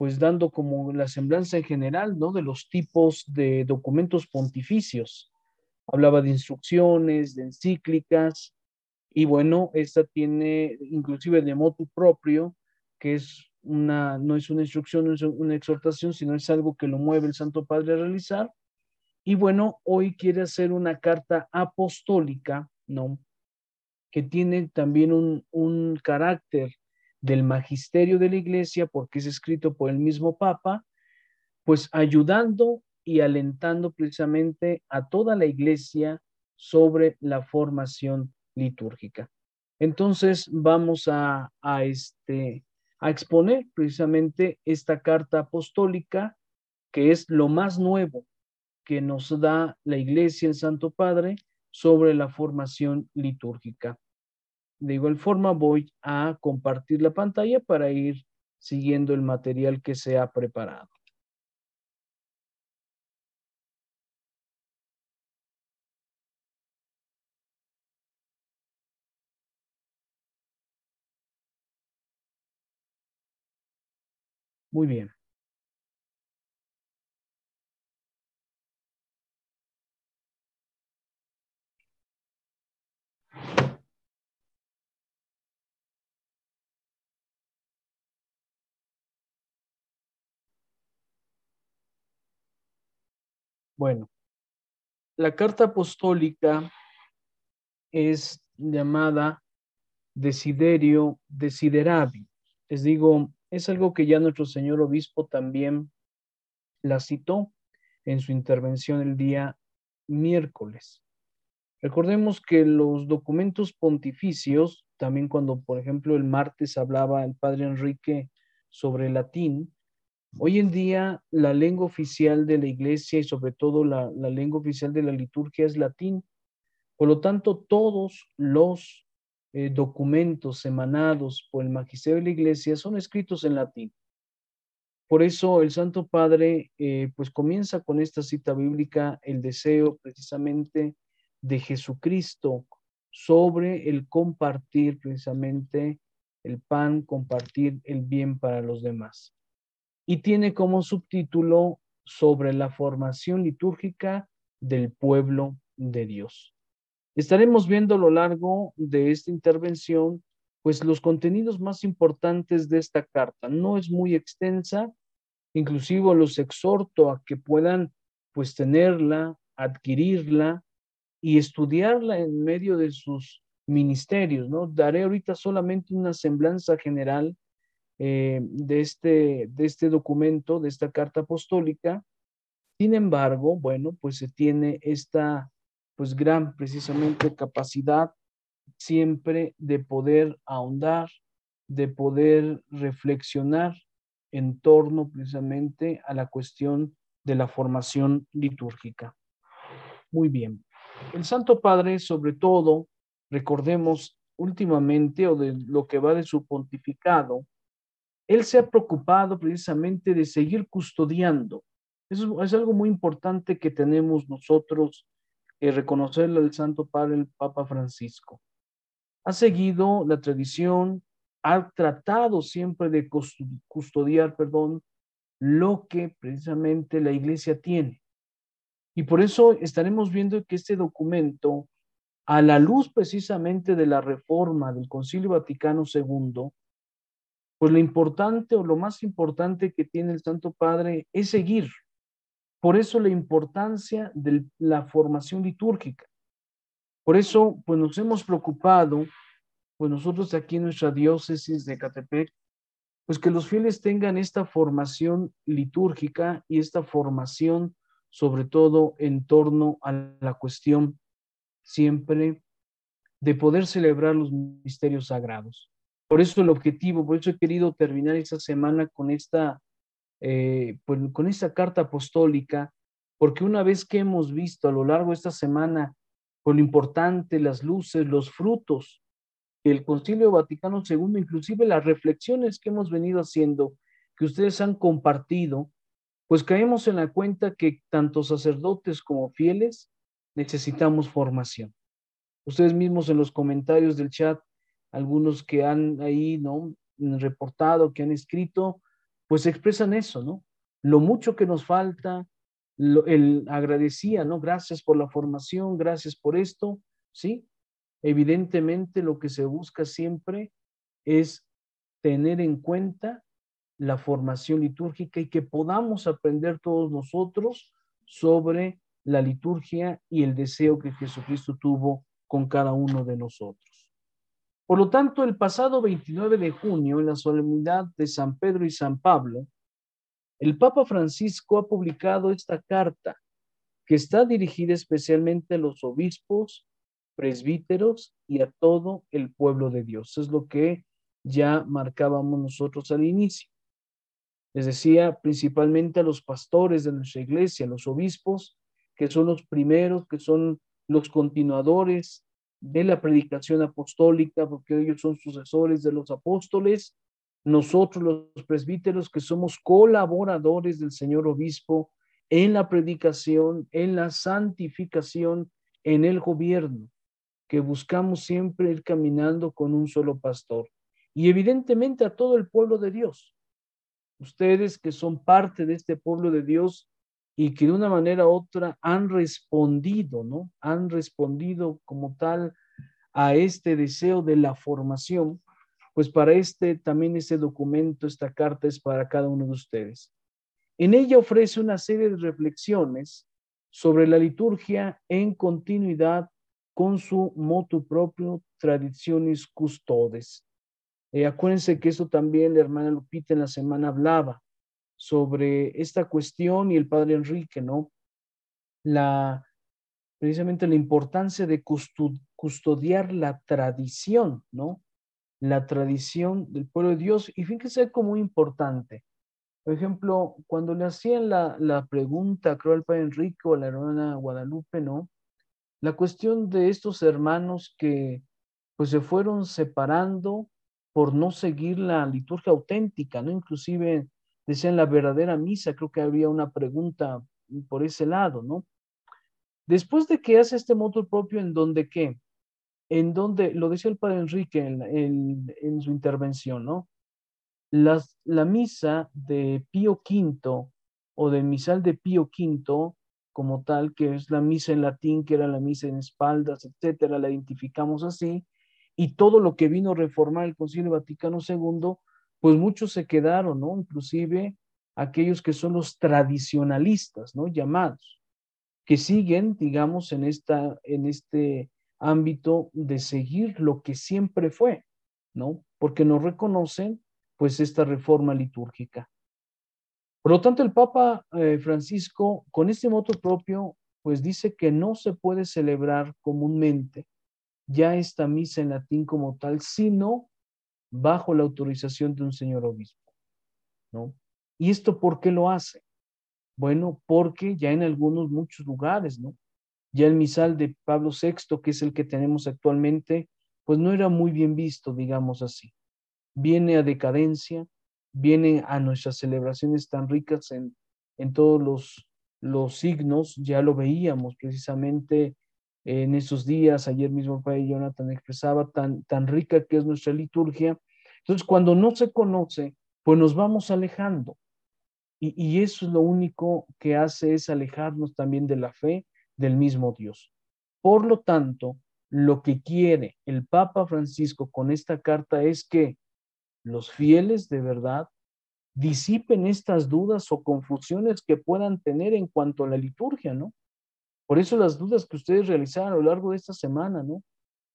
pues dando como la semblanza en general, ¿no? De los tipos de documentos pontificios. Hablaba de instrucciones, de encíclicas, y bueno, esta tiene inclusive de motu propio, que es una, no es una instrucción, no es una exhortación, sino es algo que lo mueve el Santo Padre a realizar. Y bueno, hoy quiere hacer una carta apostólica, ¿no? Que tiene también un, un carácter del magisterio de la iglesia, porque es escrito por el mismo Papa, pues ayudando y alentando precisamente a toda la iglesia sobre la formación litúrgica. Entonces vamos a, este, a exponer precisamente esta carta apostólica, que es lo más nuevo que nos da la Iglesia, el Santo Padre, sobre la formación litúrgica. De igual forma, voy a compartir la pantalla para ir siguiendo el material que se ha preparado. Muy bien. Bueno, la carta apostólica es llamada desiderio desiderabi. Les digo, es algo que ya nuestro señor obispo también la citó en su intervención el día miércoles. Recordemos que los documentos pontificios, también cuando, por ejemplo, el martes hablaba el padre Enrique sobre latín, Hoy en día la lengua oficial de la iglesia y sobre todo la, lengua oficial de la liturgia es latín. Por lo tanto, todos los eh, documentos emanados por el magisterio de la iglesia son escritos en latín. Por eso el Santo Padre eh, pues comienza con esta cita bíblica el deseo precisamente de Jesucristo sobre el compartir precisamente el pan, compartir el bien para los demás y tiene como subtítulo sobre la formación litúrgica del pueblo de Dios. Estaremos viendo a lo largo de esta intervención pues los contenidos más importantes de esta carta. No es muy extensa, inclusive los exhorto a que puedan pues tenerla, adquirirla y estudiarla en medio de sus ministerios, ¿no? Daré ahorita solamente una semblanza general eh, de, este, de este documento, de esta carta apostólica. Sin embargo, bueno, pues se tiene esta pues gran precisamente capacidad siempre de poder ahondar, de poder reflexionar en torno precisamente a la cuestión de la formación litúrgica. Muy bien. El Santo Padre, sobre todo, recordemos últimamente o de lo que va de su pontificado, él se ha preocupado precisamente de seguir custodiando. Eso es algo muy importante que tenemos nosotros que reconocerle al Santo Padre, el Papa Francisco. Ha seguido la tradición, ha tratado siempre de custodiar, perdón, lo que precisamente la iglesia tiene. Y por eso estaremos viendo que este documento, a la luz precisamente de la reforma del Concilio Vaticano II, pues lo importante o lo más importante que tiene el Santo Padre es seguir. Por eso la importancia de la formación litúrgica. Por eso, pues nos hemos preocupado, pues nosotros aquí en nuestra diócesis de Catepec, pues que los fieles tengan esta formación litúrgica y esta formación sobre todo en torno a la cuestión siempre de poder celebrar los misterios sagrados. Por eso el objetivo, por eso he querido terminar esta semana con esta, eh, pues, con esta carta apostólica, porque una vez que hemos visto a lo largo de esta semana con lo importante, las luces, los frutos, el Concilio Vaticano II, inclusive las reflexiones que hemos venido haciendo, que ustedes han compartido, pues caemos en la cuenta que tanto sacerdotes como fieles necesitamos formación. Ustedes mismos en los comentarios del chat algunos que han ahí, ¿no? Reportado, que han escrito, pues expresan eso, ¿no? Lo mucho que nos falta, lo, el agradecía, ¿no? Gracias por la formación, gracias por esto, ¿sí? Evidentemente lo que se busca siempre es tener en cuenta la formación litúrgica y que podamos aprender todos nosotros sobre la liturgia y el deseo que Jesucristo tuvo con cada uno de nosotros. Por lo tanto, el pasado 29 de junio, en la solemnidad de San Pedro y San Pablo, el Papa Francisco ha publicado esta carta que está dirigida especialmente a los obispos, presbíteros y a todo el pueblo de Dios. Es lo que ya marcábamos nosotros al inicio. Les decía principalmente a los pastores de nuestra iglesia, los obispos, que son los primeros, que son los continuadores de la predicación apostólica, porque ellos son sucesores de los apóstoles, nosotros los presbíteros que somos colaboradores del Señor Obispo en la predicación, en la santificación, en el gobierno, que buscamos siempre ir caminando con un solo pastor. Y evidentemente a todo el pueblo de Dios. Ustedes que son parte de este pueblo de Dios, y que de una manera u otra han respondido, ¿no? Han respondido como tal a este deseo de la formación, pues para este también este documento, esta carta es para cada uno de ustedes. En ella ofrece una serie de reflexiones sobre la liturgia en continuidad con su motu propio, tradiciones custodes. Eh, acuérdense que eso también la hermana Lupita en la semana hablaba, sobre esta cuestión y el padre Enrique, ¿no? La, precisamente la importancia de custodiar la tradición, ¿no? La tradición del pueblo de Dios. Y fíjense como importante. Por ejemplo, cuando le hacían la, la pregunta, creo, al padre Enrique o a la hermana Guadalupe, ¿no? La cuestión de estos hermanos que pues se fueron separando por no seguir la liturgia auténtica, ¿no? Inclusive decían la verdadera misa, creo que había una pregunta por ese lado, ¿no? Después de que hace este moto propio, ¿en donde qué? En donde, lo decía el padre Enrique en, su intervención, ¿no? Las, la misa de Pío V o del misal de Pío V, como tal, que es la misa en latín, que era la misa en espaldas, etcétera, la identificamos así, y todo lo que vino a reformar el Concilio Vaticano II pues muchos se quedaron, ¿no? Inclusive aquellos que son los tradicionalistas, ¿no? Llamados, que siguen, digamos, en, esta, en este ámbito de seguir lo que siempre fue, ¿no? Porque no reconocen, pues, esta reforma litúrgica. Por lo tanto, el Papa eh, Francisco, con este moto propio, pues dice que no se puede celebrar comúnmente ya esta misa en latín como tal, sino bajo la autorización de un señor obispo, ¿no? ¿Y esto por qué lo hace? Bueno, porque ya en algunos, muchos lugares, ¿no? Ya el misal de Pablo VI, que es el que tenemos actualmente, pues no era muy bien visto, digamos así. Viene a decadencia, viene a nuestras celebraciones tan ricas en, en todos los, los signos, ya lo veíamos precisamente en esos días, ayer mismo el padre Jonathan expresaba tan, tan rica que es nuestra liturgia. Entonces, cuando no se conoce, pues nos vamos alejando. Y, y eso es lo único que hace es alejarnos también de la fe del mismo Dios. Por lo tanto, lo que quiere el Papa Francisco con esta carta es que los fieles de verdad disipen estas dudas o confusiones que puedan tener en cuanto a la liturgia, ¿no? Por eso las dudas que ustedes realizaron a lo largo de esta semana, ¿no?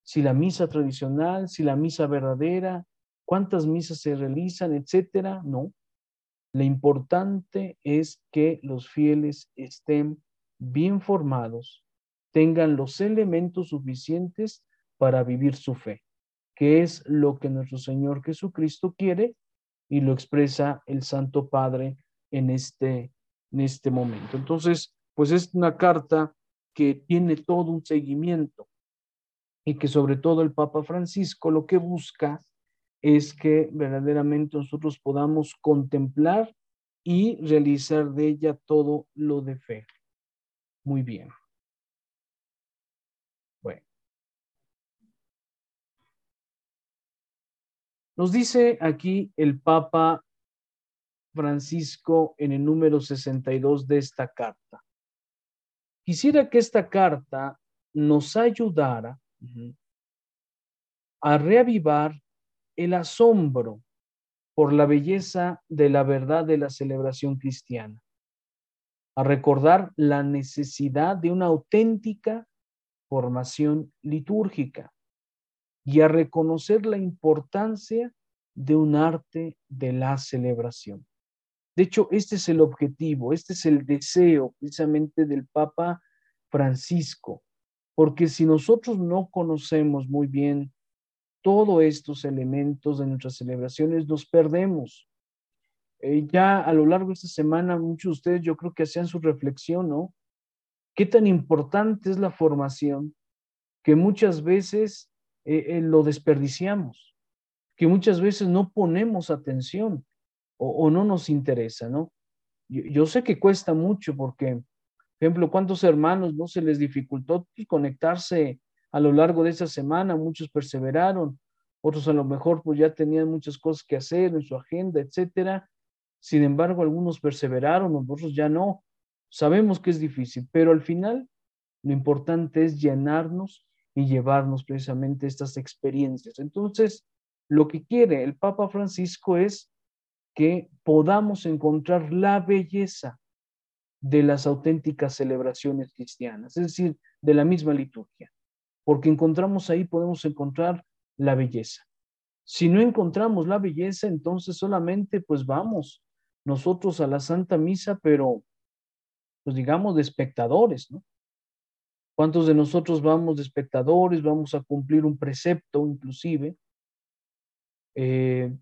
Si la misa tradicional, si la misa verdadera, cuántas misas se realizan, etcétera, no. Lo importante es que los fieles estén bien formados, tengan los elementos suficientes para vivir su fe, que es lo que nuestro Señor Jesucristo quiere y lo expresa el Santo Padre en este, en este momento. Entonces, pues es una carta que tiene todo un seguimiento y que sobre todo el Papa Francisco lo que busca es que verdaderamente nosotros podamos contemplar y realizar de ella todo lo de fe. Muy bien. Bueno. Nos dice aquí el Papa Francisco en el número 62 de esta carta. Quisiera que esta carta nos ayudara a reavivar el asombro por la belleza de la verdad de la celebración cristiana, a recordar la necesidad de una auténtica formación litúrgica y a reconocer la importancia de un arte de la celebración. De hecho, este es el objetivo, este es el deseo precisamente del Papa Francisco, porque si nosotros no conocemos muy bien todos estos elementos de nuestras celebraciones, nos perdemos. Eh, ya a lo largo de esta semana, muchos de ustedes yo creo que hacían su reflexión, ¿no? ¿Qué tan importante es la formación que muchas veces eh, eh, lo desperdiciamos, que muchas veces no ponemos atención o, no nos interesa, ¿no? Yo, sé que cuesta mucho porque, por ejemplo, ¿cuántos hermanos no se les dificultó conectarse a lo largo de esa semana? Muchos perseveraron, otros a lo mejor pues ya tenían muchas cosas que hacer en su agenda, etcétera. Sin embargo, algunos perseveraron, otros ya no. Sabemos que es difícil, pero al final lo importante es llenarnos y llevarnos precisamente estas experiencias. Entonces, lo que quiere el Papa Francisco es que podamos encontrar la belleza de las auténticas celebraciones cristianas, es decir, de la misma liturgia, porque encontramos ahí, podemos encontrar la belleza. Si no encontramos la belleza, entonces solamente pues vamos nosotros a la Santa Misa, pero pues digamos de espectadores, ¿no? ¿Cuántos de nosotros vamos de espectadores, vamos a cumplir un precepto inclusive? Eh,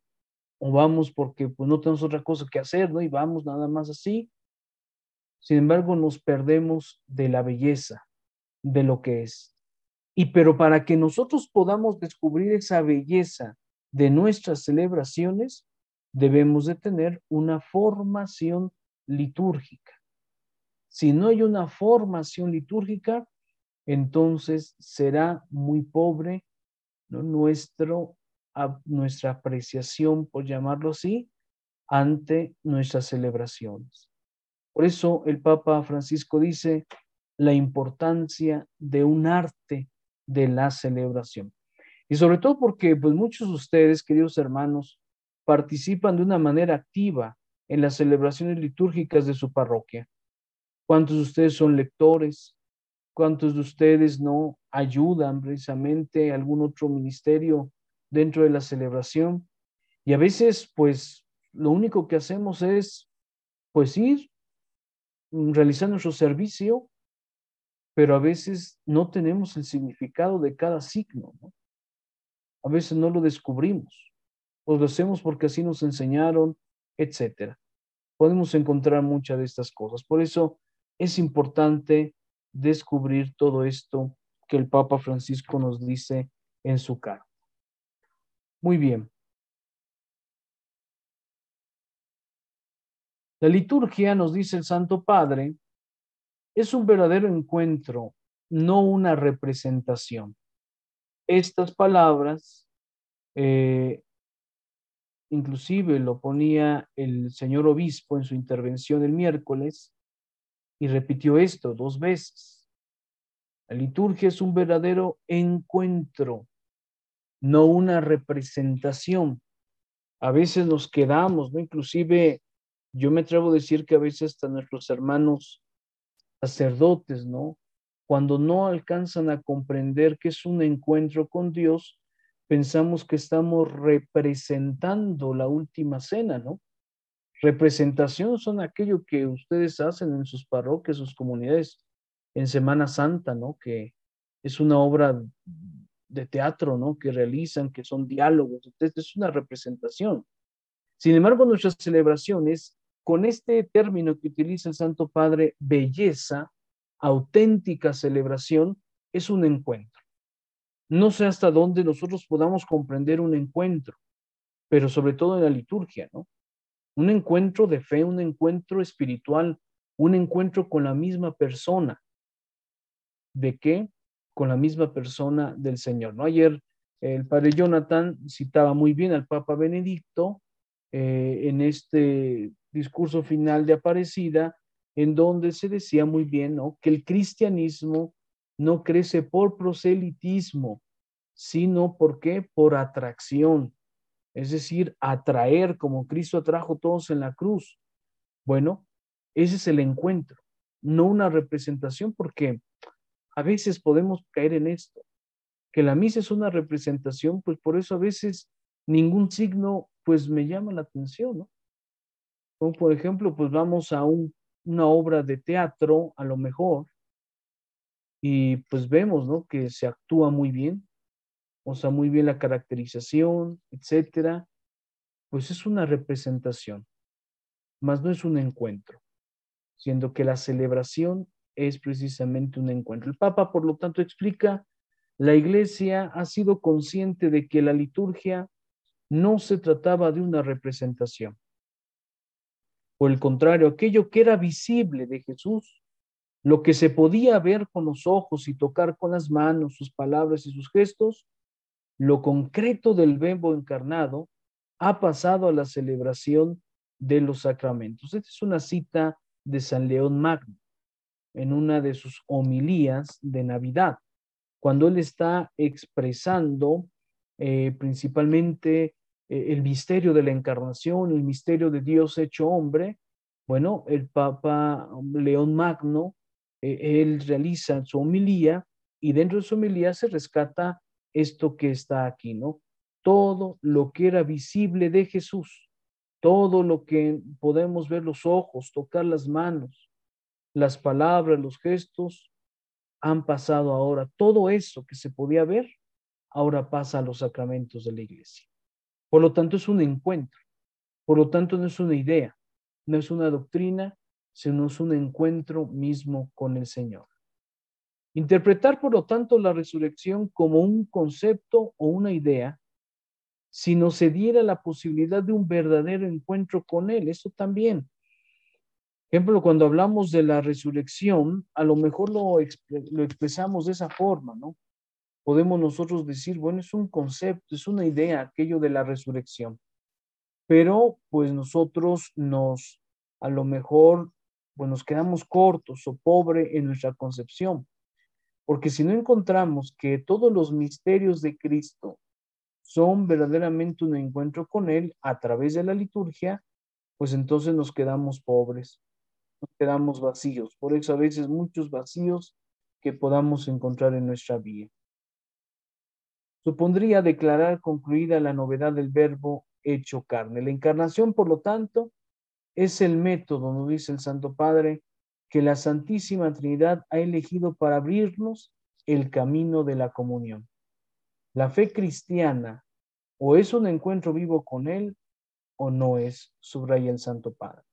o vamos porque pues, no tenemos otra cosa que hacer, ¿no? Y vamos nada más así. Sin embargo, nos perdemos de la belleza de lo que es. Y pero para que nosotros podamos descubrir esa belleza de nuestras celebraciones, debemos de tener una formación litúrgica. Si no hay una formación litúrgica, entonces será muy pobre Nuestro, nuestra apreciación, por llamarlo así, ante nuestras celebraciones. Por eso el Papa Francisco dice la importancia de un arte de la celebración. Y sobre todo porque pues, muchos de ustedes, queridos hermanos, participan de una manera activa en las celebraciones litúrgicas de su parroquia. ¿Cuántos de ustedes son lectores? ¿Cuántos de ustedes no ayudan precisamente a algún otro ministerio dentro de la celebración? Y a veces, pues, lo único que hacemos es, pues, ir realizando nuestro servicio, pero a veces no tenemos el significado de cada signo, ¿no? A veces no lo descubrimos, o lo hacemos porque así nos enseñaron, etcétera. Podemos encontrar muchas de estas cosas. Por eso es importante descubrir todo esto que el Papa Francisco nos dice en su carta. Muy bien. La liturgia, nos dice el Santo Padre, es un verdadero encuentro, no una representación. Estas palabras, eh, inclusive lo ponía el señor obispo en su intervención el miércoles, y repitió esto dos veces. La liturgia es un verdadero encuentro, no una representación. A veces nos quedamos, ¿no? Inclusive yo me atrevo a decir que a veces hasta nuestros hermanos sacerdotes, ¿no? Cuando no alcanzan a comprender que es un encuentro con Dios, pensamos que estamos representando la última cena, ¿no? Representación son aquello que ustedes hacen en sus parroquias, sus comunidades en Semana Santa, ¿no? Que es una obra de teatro, ¿no? Que realizan, que son diálogos. Entonces, es una representación. Sin embargo, nuestras celebraciones, con este término que utiliza el Santo Padre, belleza, auténtica celebración, es un encuentro. No sé hasta dónde nosotros podamos comprender un encuentro, pero sobre todo en la liturgia, ¿no? un encuentro de fe, un encuentro espiritual, un encuentro con la misma persona. ¿De qué? Con la misma persona del Señor. ¿no? Ayer el padre Jonathan citaba muy bien al Papa Benedicto eh, en este discurso final de Aparecida, en donde se decía muy bien, ¿no? Que el cristianismo no crece por proselitismo, sino porque por atracción, es decir, atraer como Cristo atrajo todos en la cruz. Bueno, ese es el encuentro, no una representación, porque a veces podemos caer en esto, que la misa es una representación, pues por eso a veces ningún signo pues me llama la atención, ¿no? Como por ejemplo, pues vamos a una obra de teatro, a lo mejor, y pues vemos, ¿no? Que se actúa muy bien, o sea, muy bien la caracterización, etcétera, pues es una representación, más no es un encuentro, siendo que la celebración es precisamente un encuentro. El Papa, por lo tanto, explica, la Iglesia ha sido consciente de que la liturgia no se trataba de una representación. Por el contrario, aquello que era visible de Jesús, lo que se podía ver con los ojos y tocar con las manos, sus palabras y sus gestos, lo concreto del verbo encarnado ha pasado a la celebración de los sacramentos. Esta es una cita de San León Magno en una de sus homilías de Navidad, cuando él está expresando eh, principalmente eh, el misterio de la encarnación, el misterio de Dios hecho hombre. Bueno, el Papa León Magno, eh, él realiza su homilía y dentro de su homilía se rescata esto que está aquí, ¿no? Todo lo que era visible de Jesús, todo lo que podemos ver los ojos, tocar las manos, las palabras, los gestos, han pasado ahora. Todo eso que se podía ver, ahora pasa a los sacramentos de la iglesia. Por lo tanto, es un encuentro. Por lo tanto, no es una idea, no es una doctrina, sino es un encuentro mismo con el Señor. Interpretar, por lo tanto, la resurrección como un concepto o una idea, si no se diera la posibilidad de un verdadero encuentro con Él, eso también. Ejemplo, cuando hablamos de la resurrección, a lo mejor lo, expresamos de esa forma, ¿no? Podemos nosotros decir, bueno, es un concepto, es una idea, aquello de la resurrección. Pero pues nosotros nos, a lo mejor, pues nos quedamos cortos o pobre en nuestra concepción. Porque si no encontramos que todos los misterios de Cristo son verdaderamente un encuentro con Él a través de la liturgia, pues entonces nos quedamos pobres, nos quedamos vacíos. Por eso a veces muchos vacíos que podamos encontrar en nuestra vida. Supondría declarar concluida la novedad del verbo hecho carne. La encarnación, por lo tanto, es el método, nos dice el Santo Padre, que la Santísima Trinidad ha elegido para abrirnos el camino de la comunión. La fe cristiana o es un encuentro vivo con Él o no es, subraya el Santo Padre.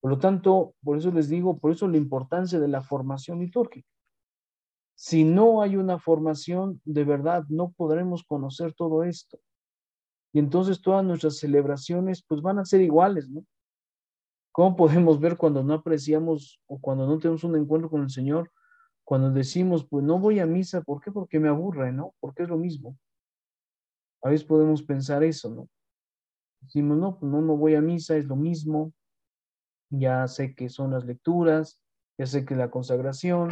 Por lo tanto, por eso les digo, por eso la importancia de la formación litúrgica. Si no hay una formación, de verdad no podremos conocer todo esto. Y entonces todas nuestras celebraciones pues van a ser iguales, ¿no? ¿Cómo podemos ver cuando no apreciamos o cuando no tenemos un encuentro con el Señor? Cuando decimos, pues no voy a misa, ¿por qué? Porque me aburre, ¿no? Porque es lo mismo. A veces podemos pensar eso, ¿no? Decimos, no, pues no, no voy a misa, es lo mismo. Ya sé que son las lecturas, ya sé que la consagración,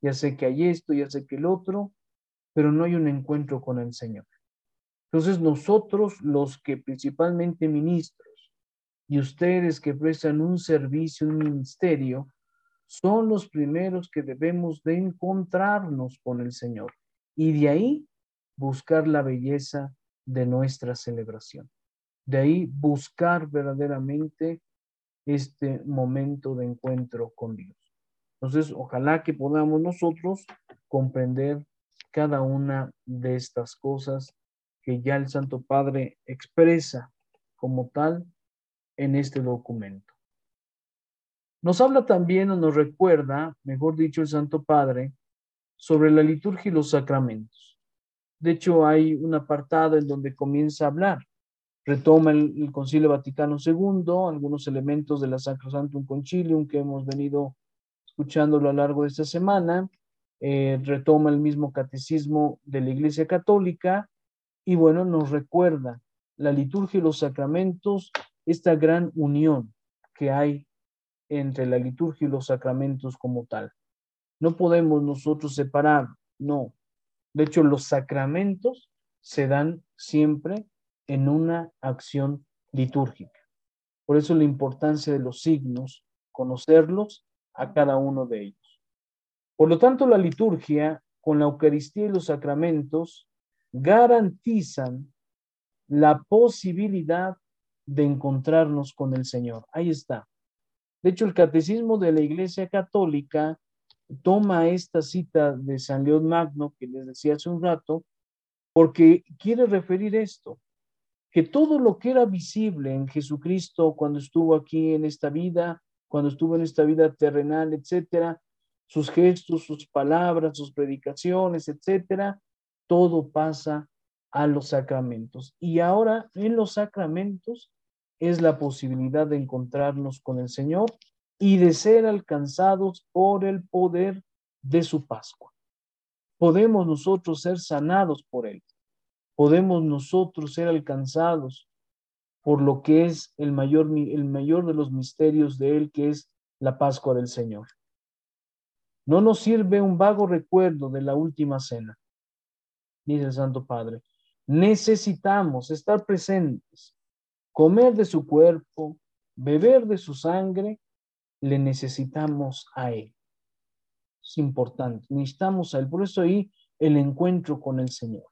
ya sé que hay esto, ya sé que el otro, pero no hay un encuentro con el Señor. Entonces nosotros, los que principalmente ministros, y ustedes que prestan un servicio, un ministerio, son los primeros que debemos de encontrarnos con el Señor y de ahí buscar la belleza de nuestra celebración. De ahí buscar verdaderamente este momento de encuentro con Dios. Entonces, ojalá que podamos nosotros comprender cada una de estas cosas que ya el Santo Padre expresa como tal en este documento. Nos habla también o nos recuerda, mejor dicho, el Santo Padre, sobre la liturgia y los sacramentos. De hecho, hay un apartado en donde comienza a hablar. Retoma el, Concilio Vaticano II, algunos elementos de la Sacrosantum Concilium que hemos venido escuchando a lo largo de esta semana. Eh, retoma el mismo catecismo de la Iglesia Católica y bueno, nos recuerda la liturgia y los sacramentos esta gran unión que hay entre la liturgia y los sacramentos como tal. No podemos nosotros separar, no. De hecho, los sacramentos se dan siempre en una acción litúrgica. Por eso la importancia de los signos, conocerlos a cada uno de ellos. Por lo tanto, la liturgia con la Eucaristía y los sacramentos garantizan la posibilidad de encontrarnos con el Señor. Ahí está. De hecho, el Catecismo de la Iglesia Católica toma esta cita de San León Magno que les decía hace un rato, porque quiere referir esto, que todo lo que era visible en Jesucristo cuando estuvo aquí en esta vida, cuando estuvo en esta vida terrenal, etcétera, sus gestos, sus palabras, sus predicaciones, etcétera, todo pasa a los sacramentos. Y ahora en los sacramentos es la posibilidad de encontrarnos con el Señor y de ser alcanzados por el poder de su Pascua. Podemos nosotros ser sanados por Él. Podemos nosotros ser alcanzados por lo que es el mayor, el mayor de los misterios de Él, que es la Pascua del Señor. No nos sirve un vago recuerdo de la última cena, dice el Santo Padre. Necesitamos estar presentes, comer de su cuerpo, beber de su sangre, le necesitamos a Él. Es importante, necesitamos a Él. Por eso ahí el encuentro con el Señor.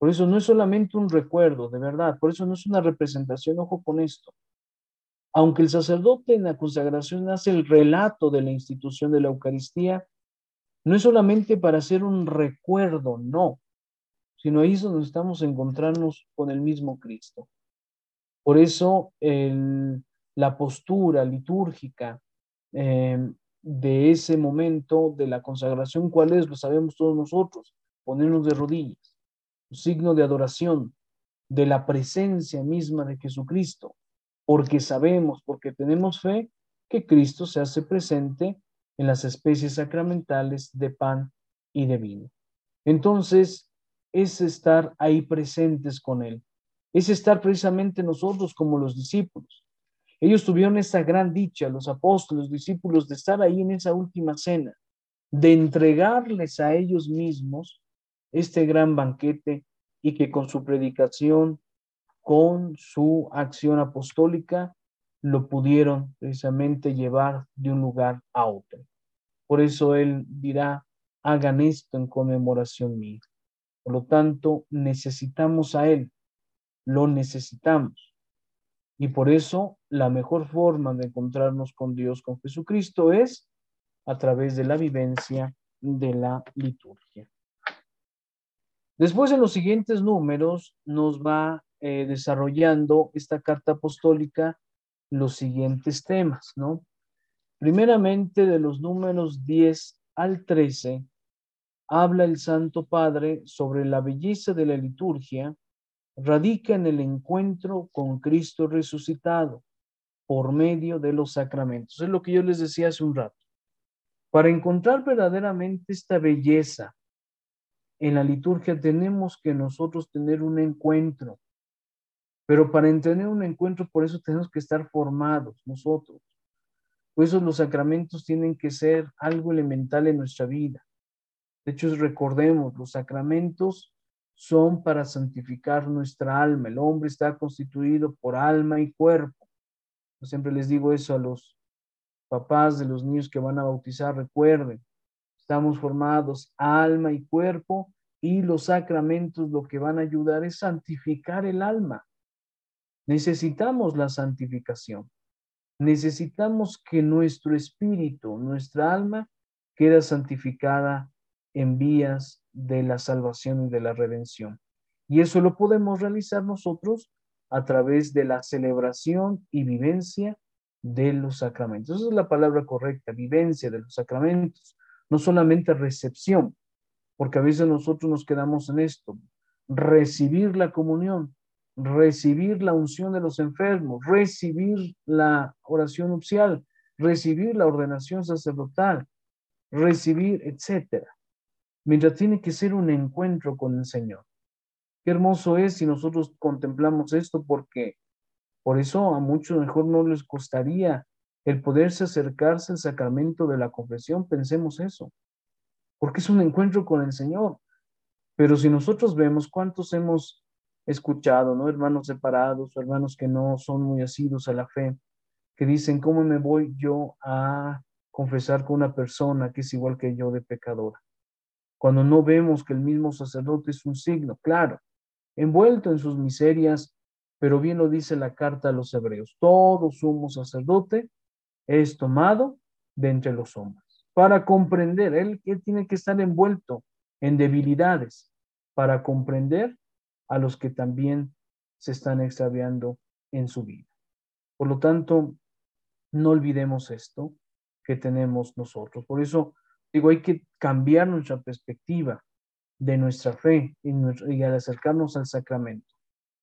Por eso no es solamente un recuerdo, de verdad, por eso no es una representación, ojo con esto. Aunque el sacerdote en la consagración hace el relato de la institución de la Eucaristía, no es solamente para hacer un recuerdo, no, sino ahí es donde estamos encontrarnos con el mismo Cristo. Por eso la postura litúrgica em, de ese momento de la consagración, ¿cuál es? Lo sabemos todos nosotros, ponernos de rodillas, signo de adoración, de la presencia misma de Jesucristo, porque sabemos, porque tenemos fe, que Cristo se hace presente en las especies sacramentales de pan y de vino. Entonces, es estar ahí presentes con Él, es estar precisamente nosotros como los discípulos. Ellos tuvieron esa gran dicha, los apóstoles, los discípulos, de estar ahí en esa última cena, de entregarles a ellos mismos este gran banquete y que con su predicación, con su acción apostólica, lo pudieron precisamente llevar de un lugar a otro. Por eso Él dirá, hagan esto en conmemoración mía. Por lo tanto, necesitamos a Él, lo necesitamos. Y por eso la mejor forma de encontrarnos con Dios, con Jesucristo, es a través de la vivencia de la liturgia. Después en los siguientes números nos va eh, desarrollando esta carta apostólica los siguientes temas, ¿no? Primeramente de los números 10 al 13 habla el Santo Padre sobre la belleza de la liturgia, radica en el encuentro con Cristo resucitado por medio de los sacramentos. Es lo que yo les decía hace un rato. Para encontrar verdaderamente esta belleza en la liturgia tenemos que nosotros tener un encuentro. Pero para tener un encuentro, por eso tenemos que estar formados nosotros. Por eso los sacramentos tienen que ser algo elemental en nuestra vida. De hecho, recordemos, los sacramentos son para santificar nuestra alma. El hombre está constituido por alma y cuerpo. Yo siempre les digo eso a los papás de los niños que van a bautizar. Recuerden, estamos formados alma y cuerpo y los sacramentos lo que van a ayudar es santificar el alma. Necesitamos la santificación. Necesitamos que nuestro espíritu, nuestra alma, quede santificada en vías de la salvación y de la redención. Y eso lo podemos realizar nosotros a través de la celebración y vivencia de los sacramentos. Esa es la palabra correcta, vivencia de los sacramentos, no solamente recepción, porque a veces nosotros nos quedamos en esto, recibir la comunión, recibir la unción de los enfermos, recibir la oración nupcial, recibir la ordenación sacerdotal, recibir, etcétera mientras tiene que ser un encuentro con el Señor. Qué hermoso es si nosotros contemplamos esto porque Por eso a muchos mejor no les costaría el poderse acercarse al sacramento de la confesión, pensemos eso, porque es un encuentro con el Señor. Pero si nosotros vemos cuántos hemos escuchado, ¿no? Hermanos separados o hermanos que no son muy asidos a la fe, que dicen, ¿cómo me voy yo a confesar con una persona que es igual que yo de pecadora? Cuando no vemos que el mismo sacerdote es un signo, claro, envuelto en sus miserias, pero bien lo dice la carta a los hebreos, todo sumo sacerdote es tomado de entre los hombres. Para comprender, él, él tiene que estar envuelto en debilidades, para comprender a los que también se están extraviando en su vida. Por lo tanto, no olvidemos esto que tenemos nosotros. Por eso digo, hay que cambiar nuestra perspectiva de nuestra fe y, al acercarnos al sacramento.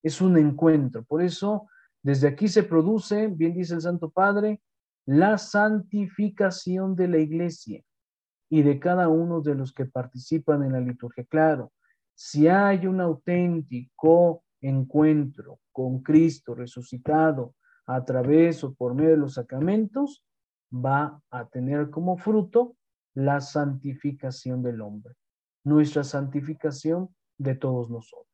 Es un encuentro. Por eso, desde aquí se produce, bien dice el Santo Padre, la santificación de la iglesia y de cada uno de los que participan en la liturgia. Claro, si hay un auténtico encuentro con Cristo resucitado a través o por medio de los sacramentos, va a tener como fruto la santificación del hombre, nuestra santificación de todos nosotros.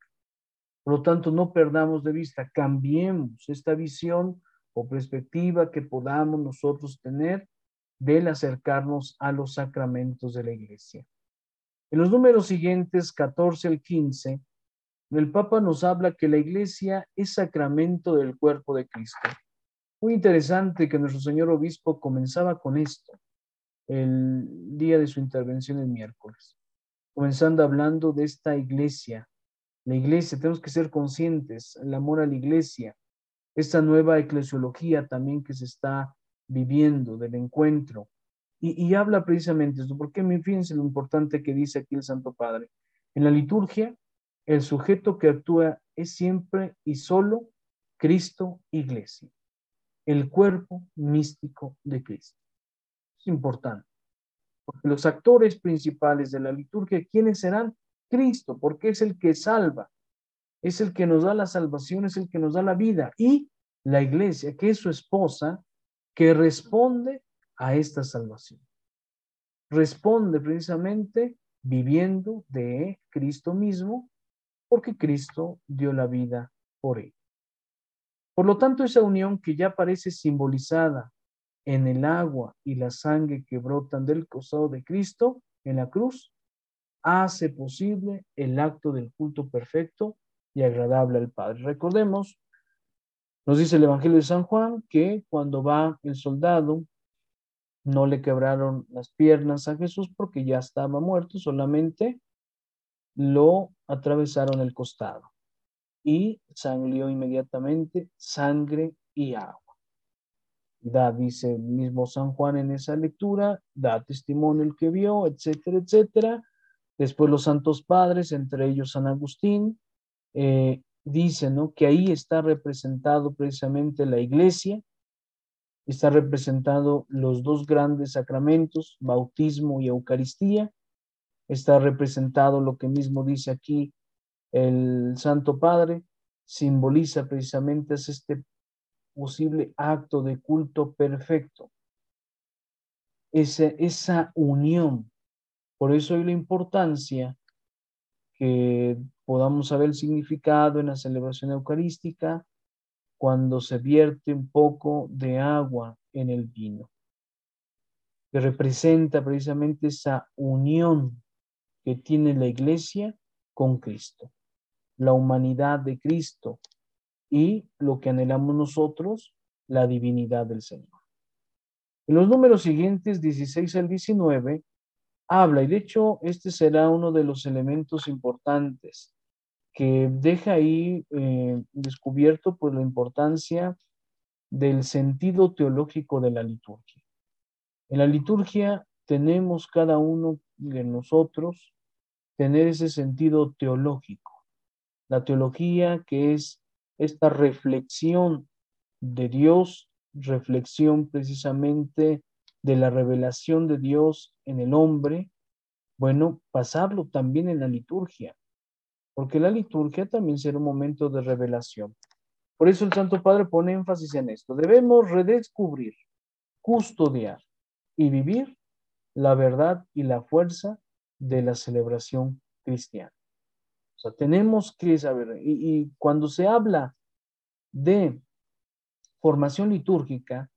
Por lo tanto, no perdamos de vista, cambiemos esta visión o perspectiva que podamos nosotros tener del acercarnos a los sacramentos de la iglesia. En los números siguientes, 14 al 15, el Papa nos habla que la iglesia es sacramento del cuerpo de Cristo. Muy interesante que nuestro señor obispo comenzaba con esto el día de su intervención el miércoles, comenzando hablando de esta iglesia. La iglesia, tenemos que ser conscientes, el amor a la iglesia, esta nueva eclesiología también que se está viviendo del encuentro, y, habla precisamente esto, porque fíjense lo importante que dice aquí el Santo Padre. En la liturgia, el sujeto que actúa es siempre y solo Cristo Iglesia, el cuerpo místico de Cristo. Es importante, porque los actores principales de la liturgia, ¿quiénes serán? Cristo, porque es el que salva, es el que nos da la salvación, es el que nos da la vida, y la iglesia, que es su esposa, que responde a esta salvación. Responde precisamente viviendo de Cristo mismo, porque Cristo dio la vida por él. Por lo tanto, esa unión que ya parece simbolizada en el agua y la sangre que brotan del costado de Cristo en la cruz, hace posible el acto del culto perfecto y agradable al Padre. Recordemos, nos dice el Evangelio de San Juan que cuando va el soldado no le quebraron las piernas a Jesús porque ya estaba muerto, solamente lo atravesaron el costado y sangrió inmediatamente sangre y agua. Da, dice el mismo San Juan en esa lectura, da testimonio el que vio, etcétera, etcétera. Después los santos padres, entre ellos San Agustín, eh, dicen ¿no? que ahí está representado precisamente la iglesia, está representado los dos grandes sacramentos, bautismo y Eucaristía. Está representado lo que mismo dice aquí el Santo Padre, simboliza precisamente este posible acto de culto perfecto. Esa, esa unión. Por eso hay la importancia que podamos saber el significado en la celebración eucarística, cuando se vierte un poco de agua en el vino, que representa precisamente esa unión que tiene la iglesia con Cristo, la humanidad de Cristo y lo que anhelamos nosotros, la divinidad del Señor. En los números siguientes, 16 al 19, habla, y de hecho este será uno de los elementos importantes que deja ahí eh, descubierto pues la importancia del sentido teológico de la liturgia. En la liturgia tenemos cada uno de nosotros tener ese sentido teológico. La teología que es esta reflexión de Dios, reflexión precisamente de la revelación de Dios en el hombre, bueno, pasarlo también en la liturgia porque la liturgia también será un momento de revelación. Por eso el Santo Padre pone énfasis en esto. Debemos redescubrir, custodiar y vivir la verdad y la fuerza de la celebración cristiana. O sea, tenemos que saber, y, y cuando se habla de formación litúrgica,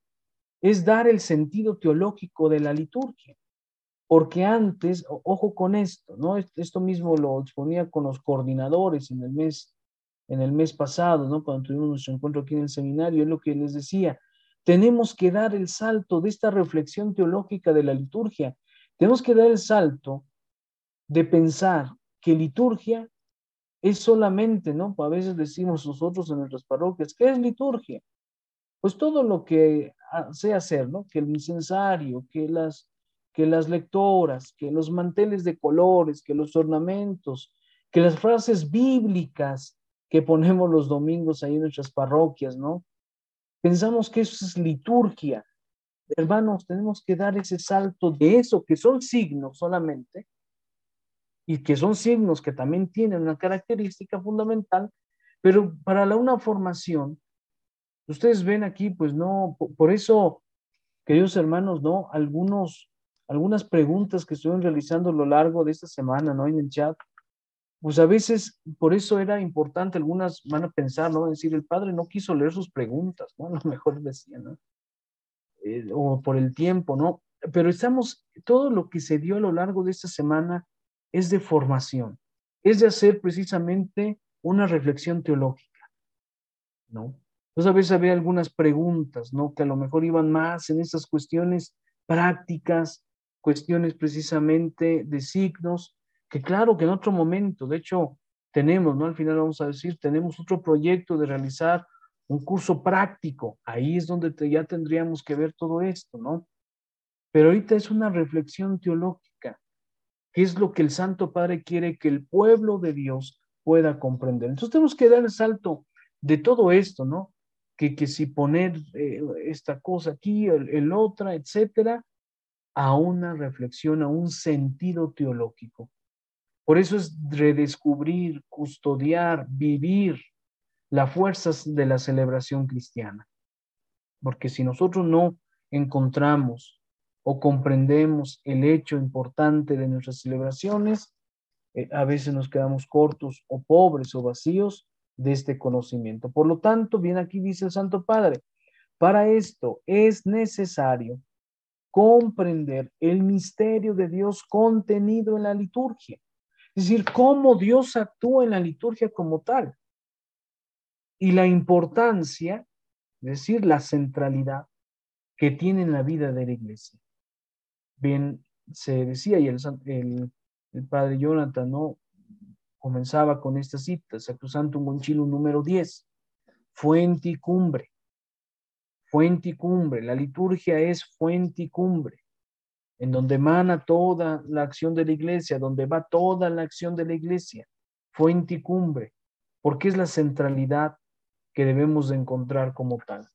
es dar el sentido teológico de la liturgia. Porque antes, ojo con esto, ¿no? Esto mismo lo exponía con los coordinadores en el mes, en el mes pasado, ¿no? Cuando tuvimos nuestro encuentro aquí en el seminario, es lo que les decía. Tenemos que dar el salto de esta reflexión teológica de la liturgia. Tenemos que dar el salto de pensar que liturgia es solamente, ¿no? A veces decimos nosotros en nuestras parroquias, ¿qué es liturgia? Pues todo lo que sé hacer, ¿no? Que el incensario, que las que las lectoras, que los manteles de colores, que los ornamentos, que las frases bíblicas que ponemos los domingos ahí en nuestras parroquias, ¿no? Pensamos que eso es liturgia. Hermanos, tenemos que dar ese salto de eso, que son signos solamente, y que son signos que también tienen una característica fundamental, pero para la, una formación, ustedes ven aquí, pues no, por eso, queridos hermanos, no, algunos algunas preguntas que estuvieron realizando a lo largo de esta semana, ¿no? En el chat. Pues a veces, por eso era importante, algunas van a pensar, ¿no? decir, el padre no quiso leer sus preguntas, ¿no? A lo mejor decía, ¿no? Eh, o por el tiempo, ¿no? Pero estamos, todo lo que se dio a lo largo de esta semana es de formación, es de hacer precisamente una reflexión teológica, ¿no? Entonces a veces había algunas preguntas, ¿no? Que a lo mejor iban más en estas cuestiones prácticas, cuestiones precisamente de signos, que claro que en otro momento, de hecho, tenemos, ¿no? Al final vamos a decir, tenemos otro proyecto de realizar un curso práctico. Ahí es donde ya tendríamos que ver todo esto, ¿no? Pero ahorita es una reflexión teológica. ¿Qué es lo que el Santo Padre quiere que el pueblo de Dios pueda comprender? Entonces tenemos que dar el salto de todo esto, ¿no? Que, que si poner eh, esta cosa aquí, el, otra, etcétera, a una reflexión, a un sentido teológico. Por eso es redescubrir, custodiar, vivir las fuerzas de la celebración cristiana. Porque si nosotros no encontramos o comprendemos el hecho importante de nuestras celebraciones, eh, a veces nos quedamos cortos o pobres o vacíos de este conocimiento. Por lo tanto, bien aquí dice el Santo Padre, para esto es necesario comprender el misterio de Dios contenido en la liturgia. Es decir, cómo Dios actúa en la liturgia como tal. Y la importancia, es decir, la centralidad que tiene en la vida de la iglesia. Bien, se decía, y el, el, padre Jonathan, ¿no? Comenzaba con esta cita, Sacrosantum Concilium número 10, fuente y cumbre fuente y cumbre. La liturgia es fuente y cumbre, en donde emana toda la acción de la iglesia, donde va toda la acción de la iglesia, fuente y cumbre, porque es la centralidad que debemos de encontrar como tal.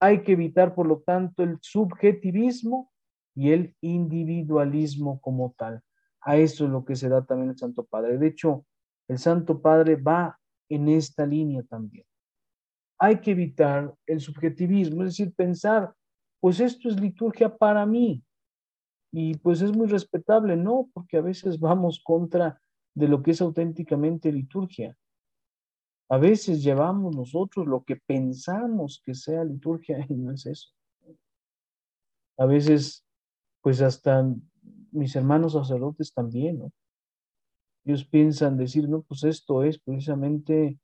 Hay que evitar, por lo tanto, el subjetivismo y el individualismo como tal. A eso es lo que se da también el Santo Padre. De hecho, el Santo Padre va en esta línea también hay que evitar el subjetivismo, es decir, pensar, pues esto es liturgia para mí. Y pues es muy respetable, ¿no? Porque a veces vamos contra de lo que es auténticamente liturgia. A veces llevamos nosotros lo que pensamos que sea liturgia y no es eso. A veces, pues hasta mis hermanos sacerdotes también, ¿no? Ellos piensan decir, no, pues esto es precisamente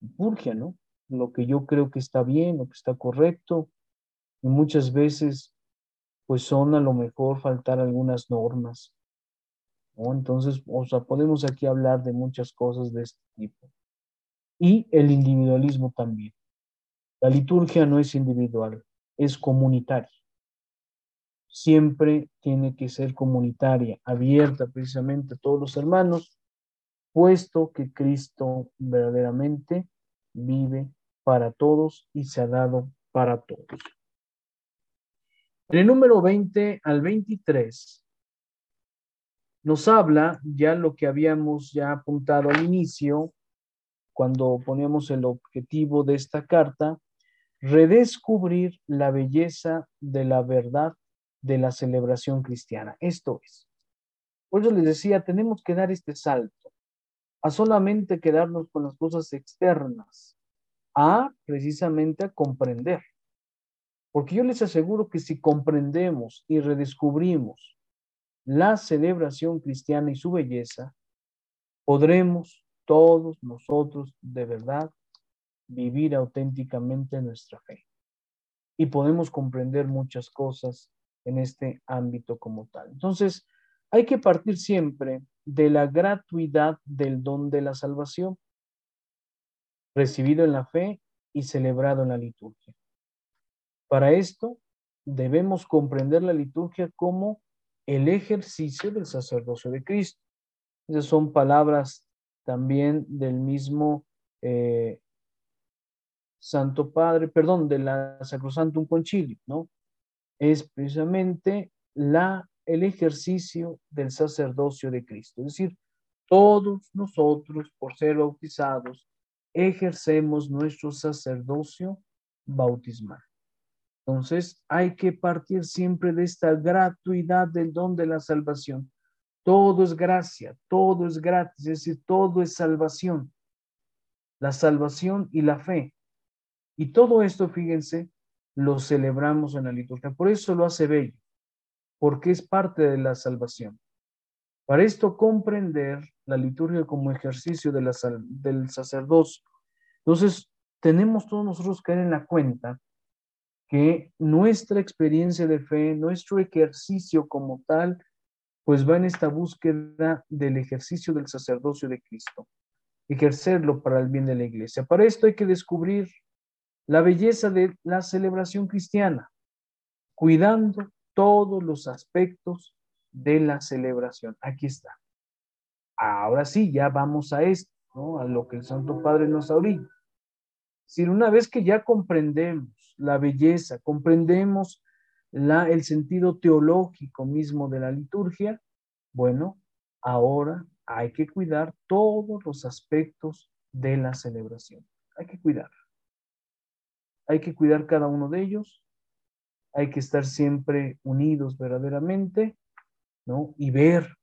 liturgia, ¿no? lo que yo creo que está bien, lo que está correcto, y muchas veces pues son a lo mejor faltar algunas normas. ¿no? Entonces, o sea, podemos aquí hablar de muchas cosas de este tipo. Y el individualismo también. La liturgia no es individual, es comunitaria. Siempre tiene que ser comunitaria, abierta precisamente a todos los hermanos, puesto que Cristo verdaderamente vive para todos y se ha dado para todos. En el número 20 al 23 nos habla ya lo que habíamos ya apuntado al inicio, cuando poníamos el objetivo de esta carta, redescubrir la belleza de la verdad de la celebración cristiana. Esto es. Por eso les decía, tenemos que dar este salto a solamente quedarnos con las cosas externas, a precisamente a comprender. Porque yo les aseguro que si comprendemos y redescubrimos la celebración cristiana y su belleza, podremos todos nosotros de verdad vivir auténticamente nuestra fe. Y podemos comprender muchas cosas en este ámbito como tal. Entonces, hay que partir siempre de la gratuidad del don de la salvación, recibido en la fe y celebrado en la liturgia. Para esto, debemos comprender la liturgia como el ejercicio del sacerdocio de Cristo. Esas son palabras también del mismo eh, Santo Padre, perdón, de la Sacrosantum Concilio, ¿no? Es precisamente la, el ejercicio del sacerdocio de Cristo. Es decir, todos nosotros, por ser bautizados, ejercemos nuestro sacerdocio bautismal. Entonces, hay que partir siempre de esta gratuidad del don de la salvación. Todo es gracia, todo es gratis, es decir, todo es salvación. La salvación y la fe. Y todo esto, fíjense, lo celebramos en la liturgia. Por eso lo hace bello, porque es parte de la salvación. Para esto comprender la liturgia como ejercicio de la, del sacerdocio. Entonces, tenemos todos nosotros que dar en la cuenta que nuestra experiencia de fe, nuestro ejercicio como tal, pues va en esta búsqueda del ejercicio del sacerdocio de Cristo, ejercerlo para el bien de la iglesia. Para esto hay que descubrir la belleza de la celebración cristiana, cuidando todos los aspectos de la celebración. Aquí está. Ahora sí, ya vamos a esto, ¿no? a lo que el Santo Padre nos orilla. Si una vez que ya comprendemos la belleza, comprendemos la, el sentido teológico mismo de la liturgia, bueno, ahora hay que cuidar todos los aspectos de la celebración. Hay que cuidar. Hay que cuidar cada uno de ellos. Hay que estar siempre unidos verdaderamente, ¿no? Y ver,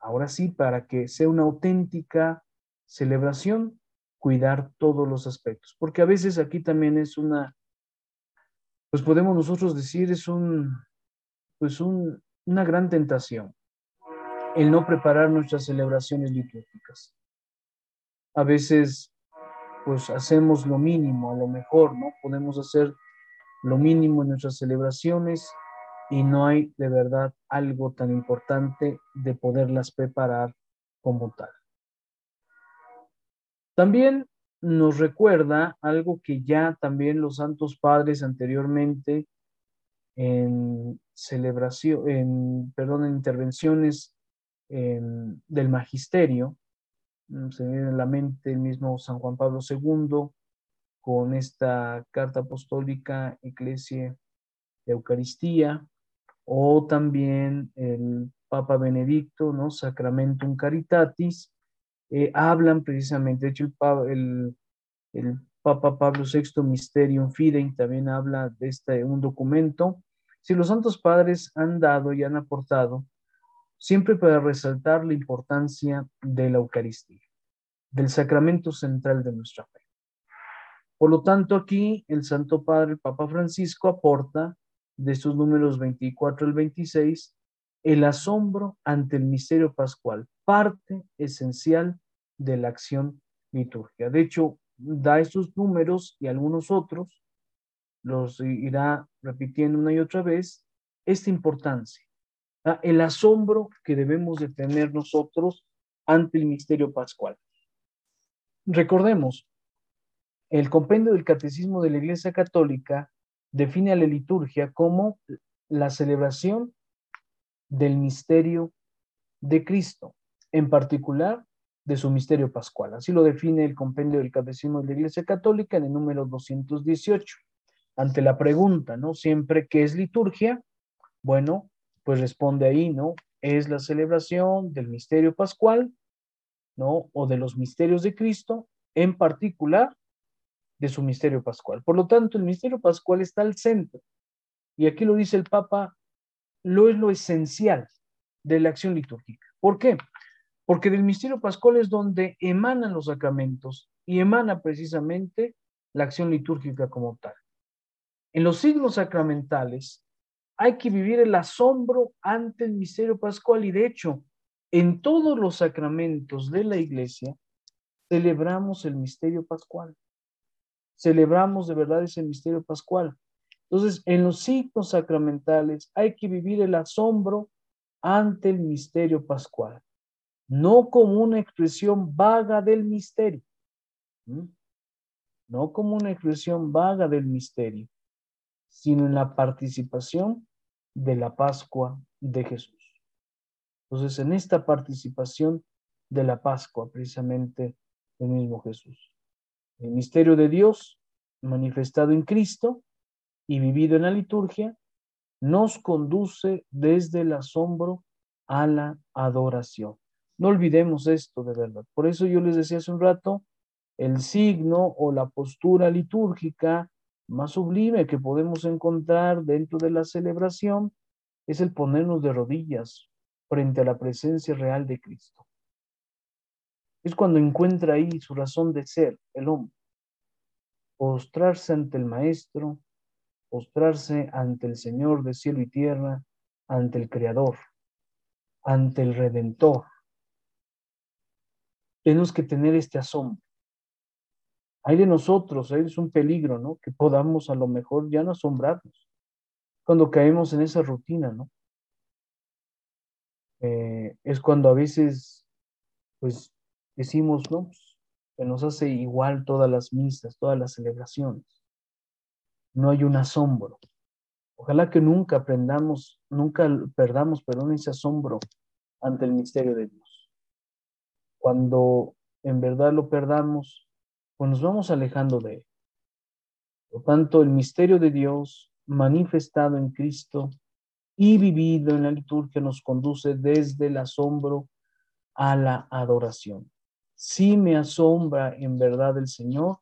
ahora sí, para que sea una auténtica celebración, cuidar todos los aspectos. Porque a veces aquí también es una, pues podemos nosotros decir, es un, pues un, una gran tentación el no preparar nuestras celebraciones litúrgicas. A veces pues hacemos lo mínimo, a lo mejor, ¿no? Podemos hacer lo mínimo en nuestras celebraciones y no hay de verdad algo tan importante de poderlas preparar como tal. También nos recuerda algo que ya también los santos padres anteriormente en celebración, en, perdón, en intervenciones del magisterio, Mm, se viene a la mente el mismo San Juan Pablo II con esta carta apostólica de Eucaristía, o también el Papa Benedicto, ¿no? Sacramentum Caritatis, eh, hablan precisamente, de hecho el, el, Papa Pablo VI Mysterium Fidei también habla de este, un documento. Si los santos padres han dado y han aportado siempre para resaltar la importancia de la Eucaristía, del sacramento central de nuestra fe. Por lo tanto, aquí el Santo Padre, el Papa Francisco, aporta de estos números 24 al 26 el asombro ante el misterio pascual, parte esencial de la acción litúrgica. De hecho, da estos números y algunos otros, los irá repitiendo una y otra vez, esta importancia el asombro que debemos de tener nosotros ante el misterio pascual. Recordemos, el compendio del Catecismo de la Iglesia Católica define a la liturgia como la celebración del misterio de Cristo, en particular de su misterio pascual. Así lo define el compendio del Catecismo de la Iglesia Católica en el número 218. Ante la pregunta, ¿no? Siempre, ¿qué es liturgia? Bueno, pues responde ahí, ¿no? Es la celebración del misterio pascual, ¿no? O de los misterios de Cristo en particular de su misterio pascual. Por lo tanto, el misterio pascual está al centro. Y aquí lo dice el Papa, lo es lo esencial de la acción litúrgica. ¿Por qué? Porque del misterio pascual es donde emanan los sacramentos y emana precisamente la acción litúrgica como tal. En los signos sacramentales hay que vivir el asombro ante el misterio pascual y de hecho en todos los sacramentos de la iglesia celebramos el misterio pascual. Celebramos de verdad ese misterio pascual. Entonces, en los signos sacramentales hay que vivir el asombro ante el misterio pascual, no como una expresión vaga del misterio, no como una expresión vaga del misterio, sino en la participación de la Pascua de Jesús. Entonces, en esta participación de la Pascua, precisamente el mismo Jesús. El misterio de Dios manifestado en Cristo y vivido en la liturgia nos conduce desde el asombro a la adoración. No olvidemos esto de verdad. Por eso yo les decía hace un rato, el signo o la postura litúrgica más sublime que podemos encontrar dentro de la celebración es el ponernos de rodillas frente a la presencia real de Cristo. Es cuando encuentra ahí su razón de ser, el hombre. Postrarse ante el Maestro, postrarse ante el Señor de cielo y tierra, ante el Creador, ante el Redentor. Tenemos que tener este asombro. Hay de nosotros, es un peligro, ¿no? Que podamos a lo mejor ya no asombrarnos cuando caemos en esa rutina, ¿no? Eh, es cuando a veces, pues, decimos, ¿no? Pues, que nos hace igual todas las misas, todas las celebraciones. No hay un asombro. Ojalá que nunca aprendamos, nunca perdamos, perdón, ese asombro ante el misterio de Dios. Cuando en verdad lo perdamos, pues nos vamos alejando de él. Por tanto, el misterio de Dios manifestado en Cristo y vivido en la liturgia nos conduce desde el asombro a la adoración. Si me asombra en verdad el Señor,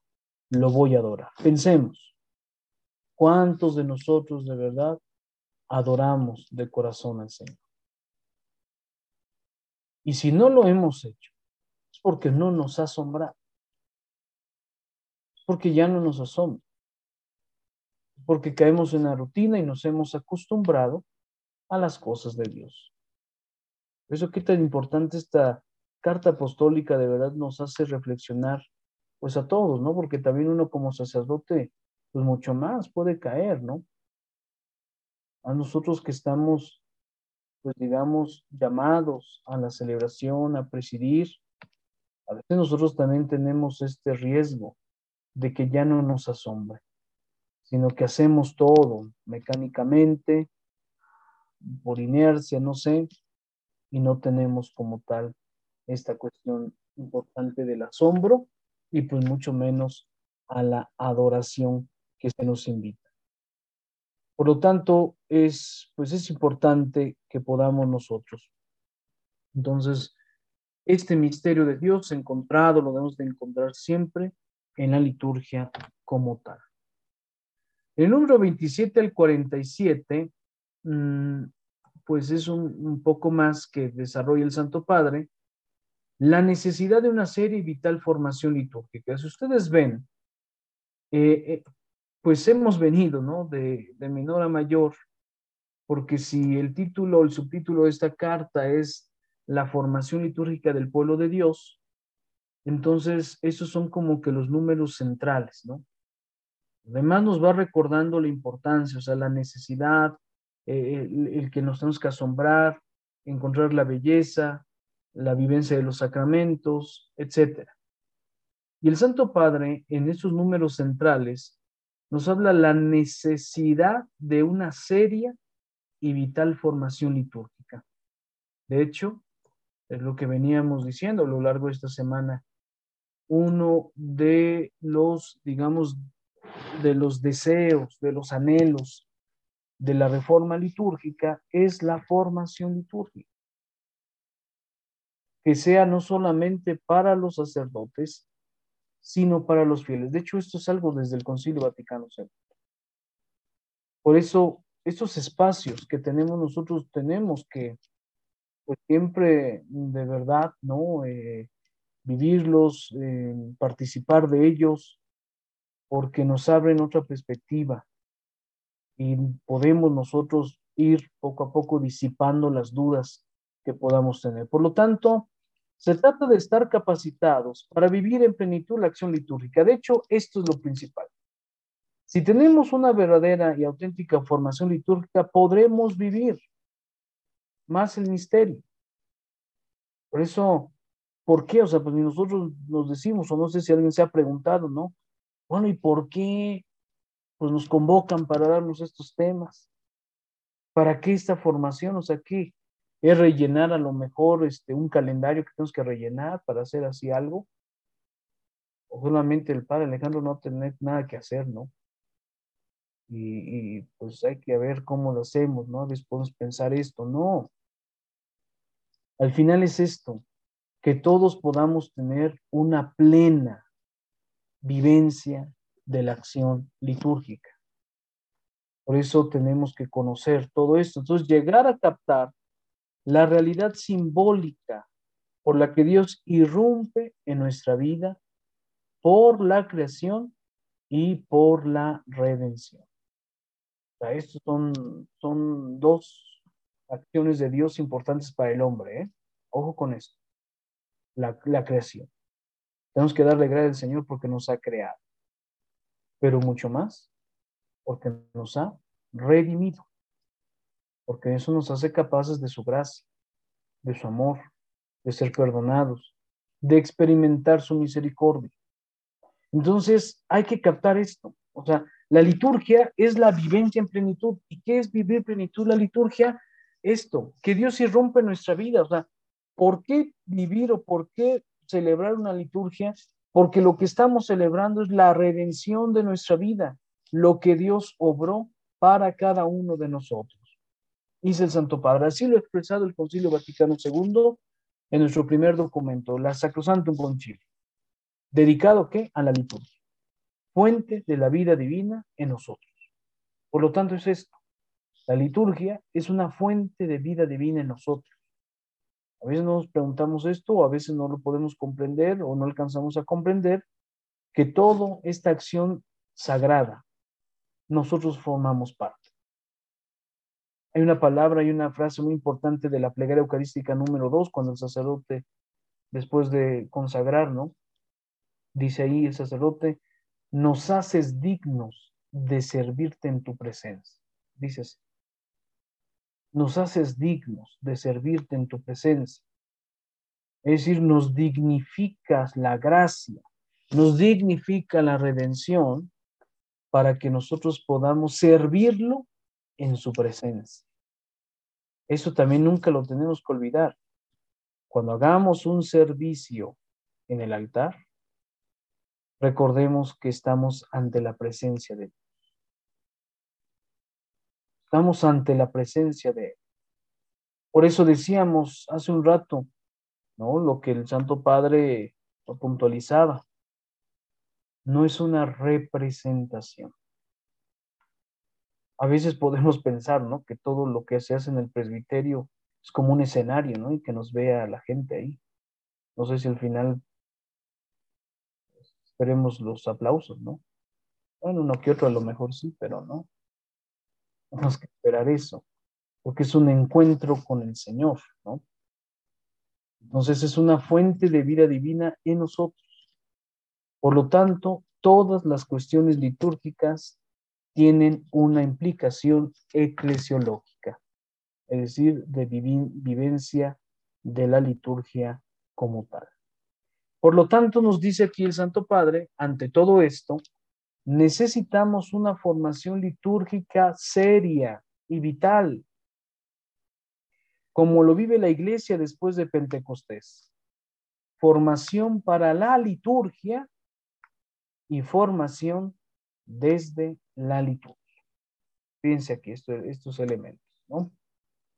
lo voy a adorar. Pensemos, ¿cuántos de nosotros de verdad adoramos de corazón al Señor? Y si no lo hemos hecho, es porque no nos asombra. Es porque ya no nos asombra. Porque caemos en la rutina y nos hemos acostumbrado a las cosas de Dios. Por eso qué tan importante esta carta apostólica de verdad nos hace reflexionar, pues a todos, ¿no? Porque también uno como sacerdote, pues mucho más puede caer, ¿no? A nosotros que estamos, pues digamos, llamados a la celebración, a presidir, a veces nosotros también tenemos este riesgo de que ya no nos asombre, sino que hacemos todo mecánicamente, por inercia, no sé, y no tenemos como tal esta cuestión importante del asombro y pues mucho menos a la adoración que se nos invita. Por lo tanto, es, pues es importante que podamos nosotros. Entonces, este misterio de Dios encontrado lo debemos de encontrar siempre en la liturgia como tal. El número 27 al 47 pues es un, poco más que desarrolla el Santo Padre, la necesidad de una seria y vital formación litúrgica. Si ustedes ven, eh, eh, pues hemos venido, ¿no? De, de menor a mayor, porque si el título, el subtítulo de esta carta es la formación litúrgica del pueblo de Dios, entonces esos son como que los números centrales, ¿no? Además nos va recordando la importancia, o sea, la necesidad, eh, el, que nos tenemos que asombrar, encontrar la belleza, la vivencia de los sacramentos, etc. Y el Santo Padre, en esos números centrales, nos habla la necesidad de una seria y vital formación litúrgica. De hecho, es lo que veníamos diciendo a lo largo de esta semana. Uno de los, digamos, de los deseos, de los anhelos de la reforma litúrgica es la formación litúrgica. Que sea no solamente para los sacerdotes, sino para los fieles. De hecho, esto es algo desde el Concilio Vaticano II. Por eso, estos espacios que tenemos nosotros tenemos que pues, siempre de verdad, ¿no? Eh, vivirlos, eh, participar de ellos, porque nos abren otra perspectiva y podemos nosotros ir poco a poco disipando las dudas que podamos tener. Por lo tanto, se trata de estar capacitados para vivir en plenitud la acción litúrgica. De hecho, esto es lo principal. Si tenemos una verdadera y auténtica formación litúrgica, podremos vivir más el misterio. Por eso, ¿por qué? O sea, pues ni nosotros nos decimos, o no sé si alguien se ha preguntado, ¿no? Bueno, ¿y por qué pues nos convocan para darnos estos temas? ¿Para qué esta formación? O sea, ¿qué? ¿Es rellenar a lo mejor este, un calendario que tenemos que rellenar para hacer así algo? O solamente el padre Alejandro no tener nada que hacer, ¿no? Y, pues hay que ver cómo lo hacemos, ¿no? Veces podemos pensar esto, no. Al final es esto, que todos podamos tener una plena vivencia de la acción litúrgica. Por eso tenemos que conocer todo esto. Entonces, llegar a captar la realidad simbólica por la que Dios irrumpe en nuestra vida por la creación y por la redención. O estos son, son dos acciones de Dios importantes para el hombre. ¿eh? Ojo con esto. La, creación. Tenemos que darle gracias al Señor porque nos ha creado. Pero mucho más, porque nos ha redimido. Porque eso nos hace capaces de su gracia, de su amor, de ser perdonados, de experimentar su misericordia. Entonces, hay que captar esto. O sea, la liturgia es la vivencia en plenitud. ¿Y qué es vivir plenitud? La liturgia esto, que Dios irrumpe nuestra vida. O sea, ¿por qué vivir o por qué celebrar una liturgia? Porque lo que estamos celebrando es la redención de nuestra vida, lo que Dios obró para cada uno de nosotros. Dice el Santo Padre, así lo ha expresado el Concilio Vaticano II en nuestro primer documento, la Sacrosantum Concilio, dedicado ¿qué? a la liturgia, fuente de la vida divina en nosotros. Por lo tanto es esto, la liturgia es una fuente de vida divina en nosotros. A veces nos preguntamos esto, o a veces no lo podemos comprender o no alcanzamos a comprender que toda esta acción sagrada, nosotros formamos parte. Hay una palabra y una frase muy importante de la plegaria eucarística número dos, cuando el sacerdote, después de consagrar, ¿no? Dice ahí el sacerdote, nos haces dignos de servirte en tu presencia. Dice así nos haces dignos de servirte en tu presencia. Es decir, nos dignificas la gracia, nos dignifica la redención para que nosotros podamos servirlo en su presencia. Eso también nunca lo tenemos que olvidar. Cuando hagamos un servicio en el altar, recordemos que estamos ante la presencia de Dios. Estamos ante la presencia de Él. Por eso decíamos hace un rato, ¿no? Lo que el Santo Padre puntualizaba. No es una representación. A veces podemos pensar, ¿no? Que todo lo que se hace en el presbiterio es como un escenario, ¿no? Y que nos vea la gente ahí. No sé si al final esperemos los aplausos, ¿no? Bueno, uno que otro a lo mejor sí, pero no. Tenemos que esperar eso, porque es un encuentro con el Señor, ¿no? Entonces es una fuente de vida divina en nosotros. Por lo tanto, todas las cuestiones litúrgicas tienen una implicación eclesiológica, es decir, de vivencia de la liturgia como tal. Por lo tanto, nos dice aquí el Santo Padre, ante todo esto, necesitamos una formación litúrgica seria y vital, como lo vive la iglesia después de Pentecostés. Formación para la liturgia y formación desde la liturgia. Fíjense aquí estos elementos, ¿no?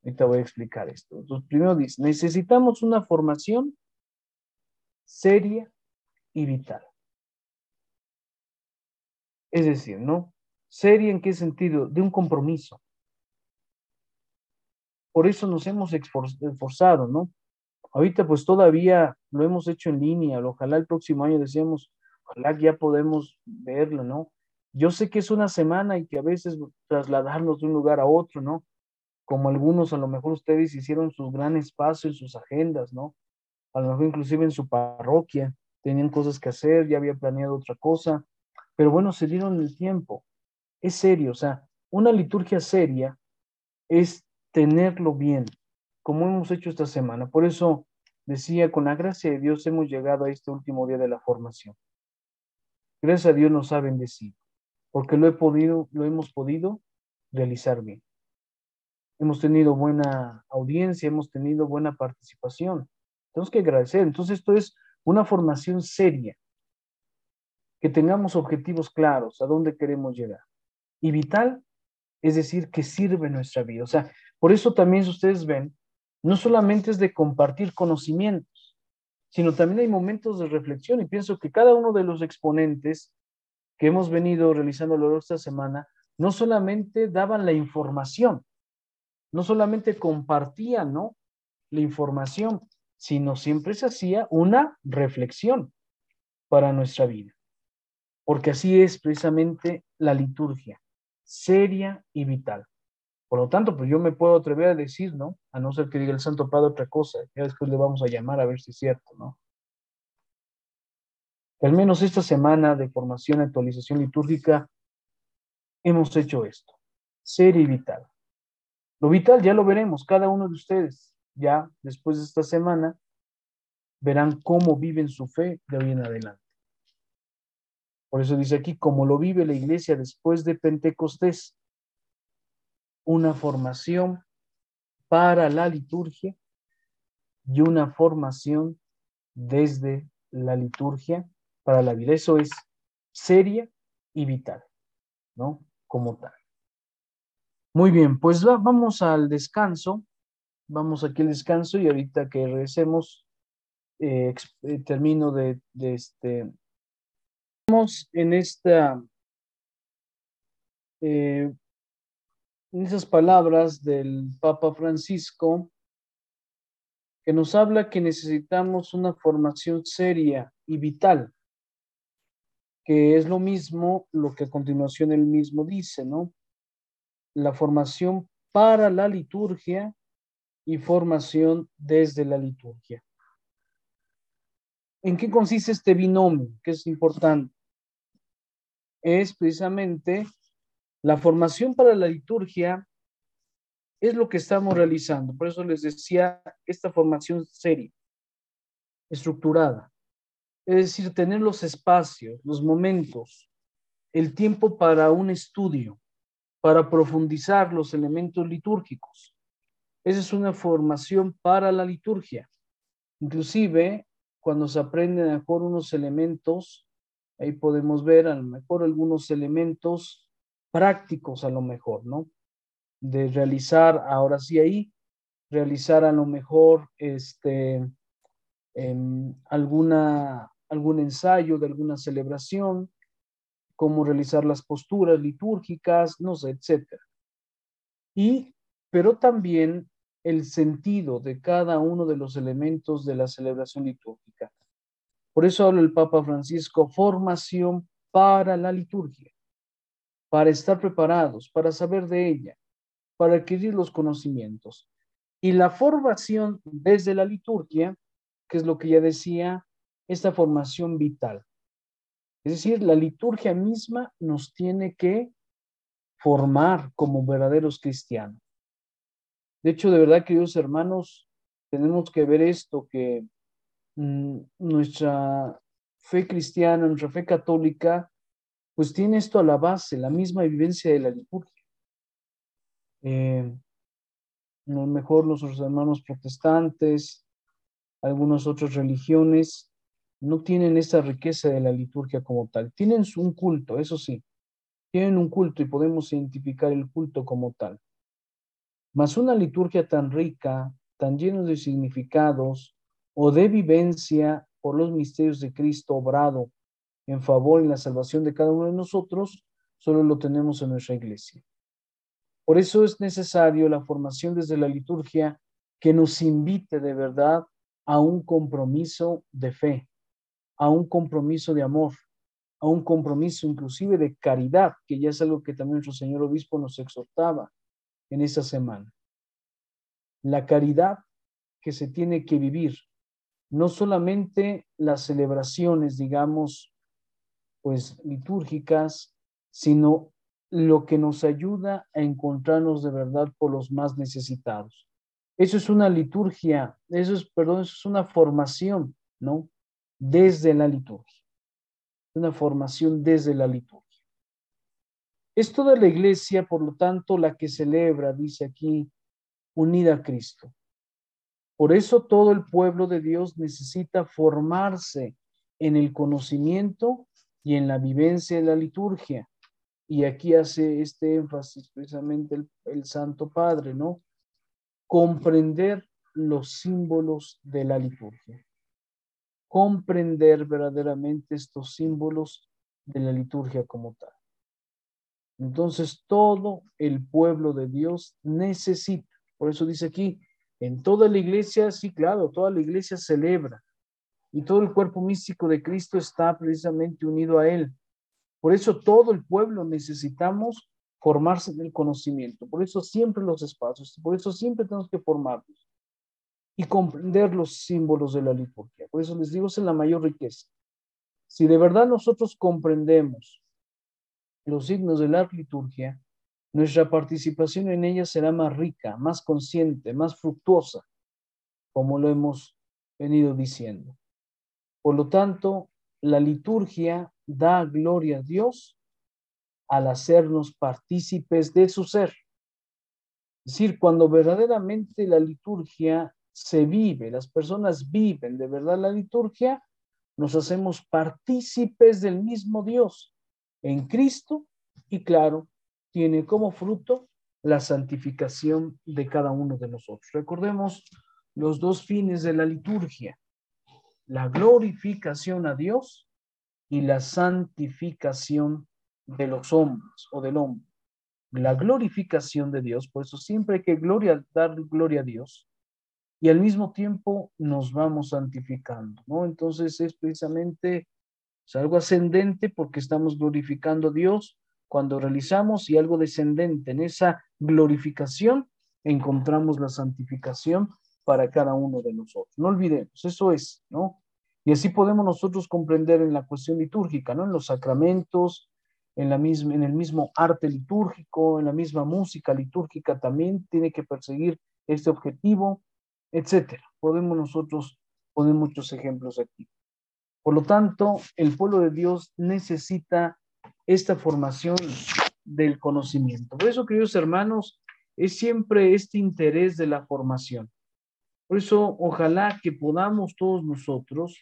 Ahorita voy a explicar esto. Entonces, primero dice, necesitamos una formación seria y vital. Es decir, ¿no? Seria en qué sentido? De un compromiso. Por eso nos hemos esforzado, ¿no? Ahorita pues todavía lo hemos hecho en línea, ojalá el próximo año decíamos, ojalá ya podemos verlo, ¿no? Yo sé que es una semana y que a veces trasladarnos de un lugar a otro, ¿no? Como algunos, a lo mejor ustedes hicieron su gran espacio en sus agendas, ¿no? A lo mejor inclusive en su parroquia, tenían cosas que hacer, ya había planeado otra cosa, pero bueno, se dieron el tiempo. Es serio, o sea, una liturgia seria es tenerlo bien, como hemos hecho esta semana. Por eso decía, con la gracia de Dios hemos llegado a este último día de la formación. Gracias a Dios nos ha bendecido, porque lo he podido, lo hemos podido realizar bien. Hemos tenido buena audiencia, hemos tenido buena participación. Tenemos que agradecer. Entonces, esto es una formación seria, que tengamos objetivos claros, a dónde queremos llegar. Y vital, es decir, que sirve nuestra vida. O sea, por eso también ustedes ven, no solamente es de compartir conocimientos, sino también hay momentos de reflexión y pienso que cada uno de los exponentes que hemos venido realizando a lo largo de esta semana, no solamente daban la información, no solamente compartían, ¿no? La información, sino siempre se hacía una reflexión para nuestra vida. Porque así es precisamente la liturgia, seria y vital. Por lo tanto, pues yo me puedo atrever a decir, ¿no? A no ser que diga el Santo Padre otra cosa, ya después le vamos a llamar a ver si es cierto, ¿no? al menos esta semana de formación actualización litúrgica hemos hecho esto, seria y vital. Lo vital ya lo veremos, cada uno de ustedes ya después de esta semana, verán cómo viven su fe de hoy en adelante. Por eso dice aquí, como lo vive la iglesia después de Pentecostés, una formación para la liturgia y una formación desde la liturgia para la vida. Eso es seria y vital, ¿no? Como tal. Muy bien, pues vamos al descanso. Vamos aquí al descanso y ahorita que regresemos, eh, eh, termino de, de este. Vamos en esta, eh, en esas palabras del Papa Francisco, que nos habla que necesitamos una formación seria y vital, que es lo mismo lo que a continuación él mismo dice, ¿no? La formación para la liturgia y formación desde la liturgia. ¿En qué consiste este binomio? Que es importante. Es precisamente la formación para la liturgia es lo que estamos realizando. Por eso les decía esta formación seria, estructurada. Es decir, tener los espacios, los momentos, el tiempo para un estudio, para profundizar los elementos litúrgicos. Esa es una formación para la liturgia. Inclusive, cuando se aprenden mejor unos elementos, ahí podemos ver a lo mejor algunos elementos prácticos a lo mejor, ¿no? De realizar, ahora sí ahí, realizar a lo mejor este, em, alguna, algún ensayo de alguna celebración, cómo realizar las posturas litúrgicas, no sé, etcétera. Y, pero también el sentido de cada uno de los elementos de la celebración litúrgica. Por eso habla el Papa Francisco, formación para la liturgia, para estar preparados, para saber de ella, para adquirir los conocimientos. Y la formación desde la liturgia, que es lo que ya decía, esta formación vital. Es decir, la liturgia misma nos tiene que formar como verdaderos cristianos. De hecho, de verdad, queridos hermanos, tenemos que ver esto, que nuestra fe cristiana, nuestra fe católica, pues tiene esto a la base, la misma vivencia de la liturgia. Eh, a lo mejor nuestros hermanos protestantes, algunas otras religiones, no tienen esa riqueza de la liturgia como tal. Tienen un culto, eso sí, tienen un culto y podemos identificar el culto como tal. Mas una liturgia tan rica, tan llena de significados o de vivencia por los misterios de Cristo obrado en favor y la salvación de cada uno de nosotros, solo lo tenemos en nuestra iglesia. Por eso es necesario la formación desde la liturgia que nos invite de verdad a un compromiso de fe, a un compromiso de amor, a un compromiso inclusive de caridad, que ya es algo que también nuestro señor obispo nos exhortaba en esa semana. La caridad que se tiene que vivir, no solamente las celebraciones, digamos, pues litúrgicas, sino lo que nos ayuda a encontrarnos de verdad por los más necesitados. Eso es una liturgia, eso es, perdón, eso es una formación, ¿no? Desde la liturgia. Una formación desde la liturgia. Es toda la iglesia, por lo tanto, la que celebra, dice aquí, unida a Cristo. Por eso todo el pueblo de Dios necesita formarse en el conocimiento y en la vivencia de la liturgia. Y aquí hace este énfasis precisamente el, Santo Padre, ¿no? Comprender los símbolos de la liturgia. Comprender verdaderamente estos símbolos de la liturgia como tal. Entonces todo el pueblo de Dios necesita, por eso dice aquí, en toda la iglesia, sí, claro, toda la iglesia celebra y todo el cuerpo místico de Cristo está precisamente unido a Él. Por eso todo el pueblo necesitamos formarse en el conocimiento. Por eso siempre los espacios, por eso siempre tenemos que formarnos y comprender los símbolos de la liturgia. Por eso les digo, es la mayor riqueza. Si de verdad nosotros comprendemos los signos de la liturgia, nuestra participación en ella será más rica, más consciente, más fructuosa, como lo hemos venido diciendo. Por lo tanto, la liturgia da gloria a Dios al hacernos partícipes de su ser. Es decir, cuando verdaderamente la liturgia se vive, las personas viven de verdad la liturgia, nos hacemos partícipes del mismo Dios en Cristo y claro, tiene como fruto la santificación de cada uno de nosotros. Recordemos los dos fines de la liturgia, la glorificación a Dios y la santificación de los hombres o del hombre. La glorificación de Dios, por eso siempre hay que gloria, dar gloria a Dios y al mismo tiempo nos vamos santificando, ¿no? Entonces es precisamente algo ascendente porque estamos glorificando a Dios cuando realizamos y algo descendente en esa glorificación, encontramos la santificación para cada uno de nosotros. No olvidemos, eso es, ¿no? Y así podemos nosotros comprender en la cuestión litúrgica, ¿no? En los sacramentos, en, la misma, en el mismo arte litúrgico, en la misma música litúrgica también tiene que perseguir este objetivo, etcétera. Podemos nosotros poner muchos ejemplos aquí. Por lo tanto, el pueblo de Dios necesita esta formación del conocimiento. Por eso, queridos hermanos, es siempre este interés de la formación. Por eso, ojalá que podamos todos nosotros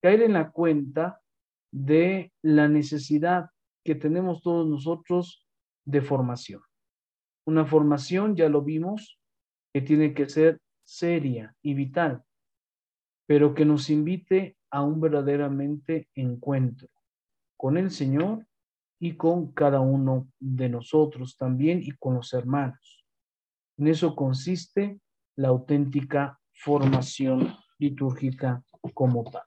caer en la cuenta de la necesidad que tenemos todos nosotros de formación. Una formación, ya lo vimos, que tiene que ser seria y vital, pero que nos invite a un verdaderamente encuentro con el Señor y con cada uno de nosotros también y con los hermanos. En eso consiste la auténtica formación litúrgica como tal.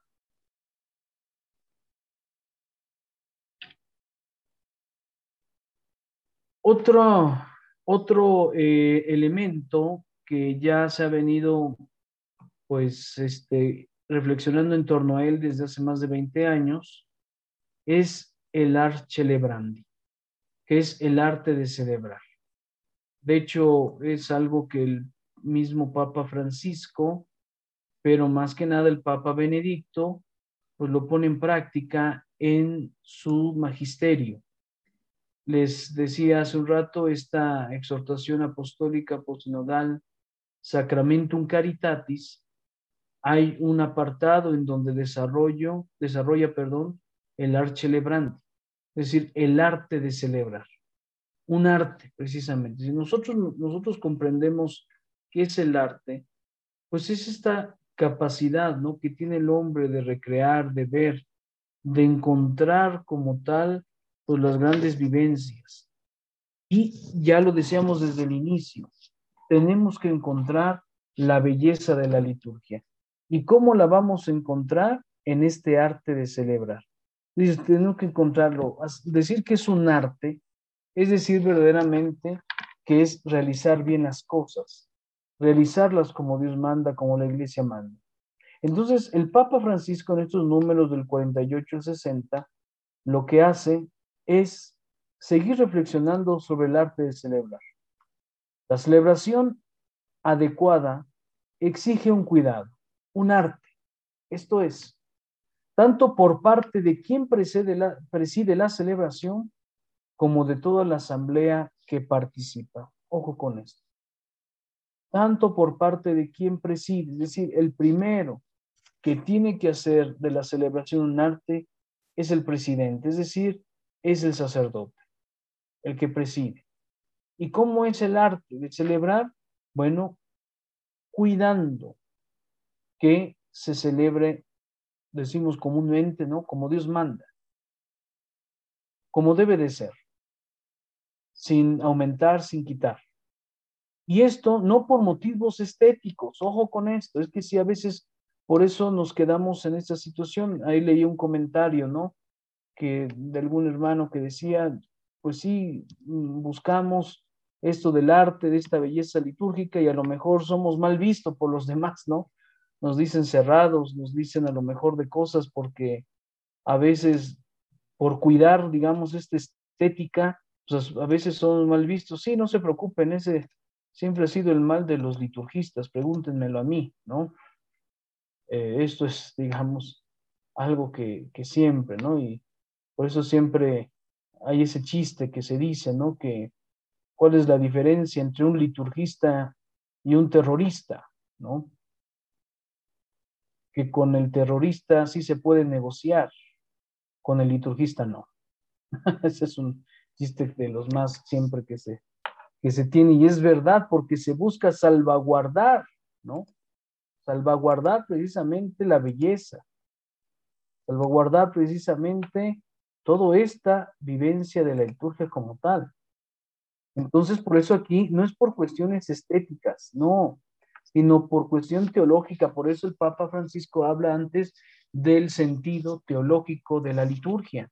Otro, otro eh, elemento que ya se ha venido pues este, reflexionando en torno a él desde hace más de 20 años es el arte celebrandi, que es el arte de celebrar. De hecho, es algo que el mismo Papa Francisco, pero más que nada el Papa Benedicto, pues lo pone en práctica en su magisterio. Les decía hace un rato esta exhortación apostólica postinodal Sacramentum Caritatis, hay un apartado en donde desarrollo, desarrolla, perdón, el arte celebrante, es decir, el arte de celebrar. Un arte, precisamente. Si nosotros, nosotros comprendemos qué es el arte, pues es esta capacidad ¿no? que tiene el hombre de recrear, de ver, de encontrar como tal pues las grandes vivencias. Y ya lo decíamos desde el inicio, tenemos que encontrar la belleza de la liturgia. ¿Y cómo la vamos a encontrar? En este arte de celebrar. Tenemos que encontrarlo. Decir que es un arte es decir verdaderamente que es realizar bien las cosas, realizarlas como Dios manda, como la iglesia manda. Entonces, el Papa Francisco en estos números del 48 al 60, lo que hace es seguir reflexionando sobre el arte de celebrar. La celebración adecuada exige un cuidado, un arte. Esto es, tanto por parte de quien preside la, preside la celebración como de toda la asamblea que participa. Ojo con esto. Tanto por parte de quien preside, es decir, el primero que tiene que hacer de la celebración un arte es el presidente, es decir, es el sacerdote, el que preside. ¿Y cómo es el arte de celebrar? Bueno, cuidando que se celebre, decimos comúnmente, ¿no? Como Dios manda, como debe de ser, sin aumentar, sin quitar. Y esto no por motivos estéticos, ojo con esto, es que si a veces por eso nos quedamos en esta situación. Ahí leí un comentario, ¿no? Que de algún hermano que decía, pues sí, mm, buscamos esto del arte, de esta belleza litúrgica y a lo mejor somos mal vistos por los demás, ¿no? Nos dicen cerrados, nos dicen a lo mejor de cosas porque a veces por cuidar, digamos, esta estética, pues a veces son mal vistos. Sí, no se preocupen, ese siempre ha sido el mal de los liturgistas, pregúntenmelo a mí, ¿no? Eh, esto es, digamos, algo que, que, siempre, ¿no? Y por eso siempre hay ese chiste que se dice, ¿no? Que cuál es la diferencia entre un liturgista y un terrorista, ¿no? Que con el terrorista sí se puede negociar, con el liturgista no. ese es un chiste de los más siempre que se, que se tiene y es verdad porque se busca salvaguardar, ¿no? salvaguardar precisamente la belleza, salvaguardar precisamente toda esta vivencia de la liturgia como tal. Entonces, por eso aquí no es por cuestiones estéticas, no, sino por cuestión teológica. Por eso el Papa Francisco habla antes del sentido teológico de la liturgia.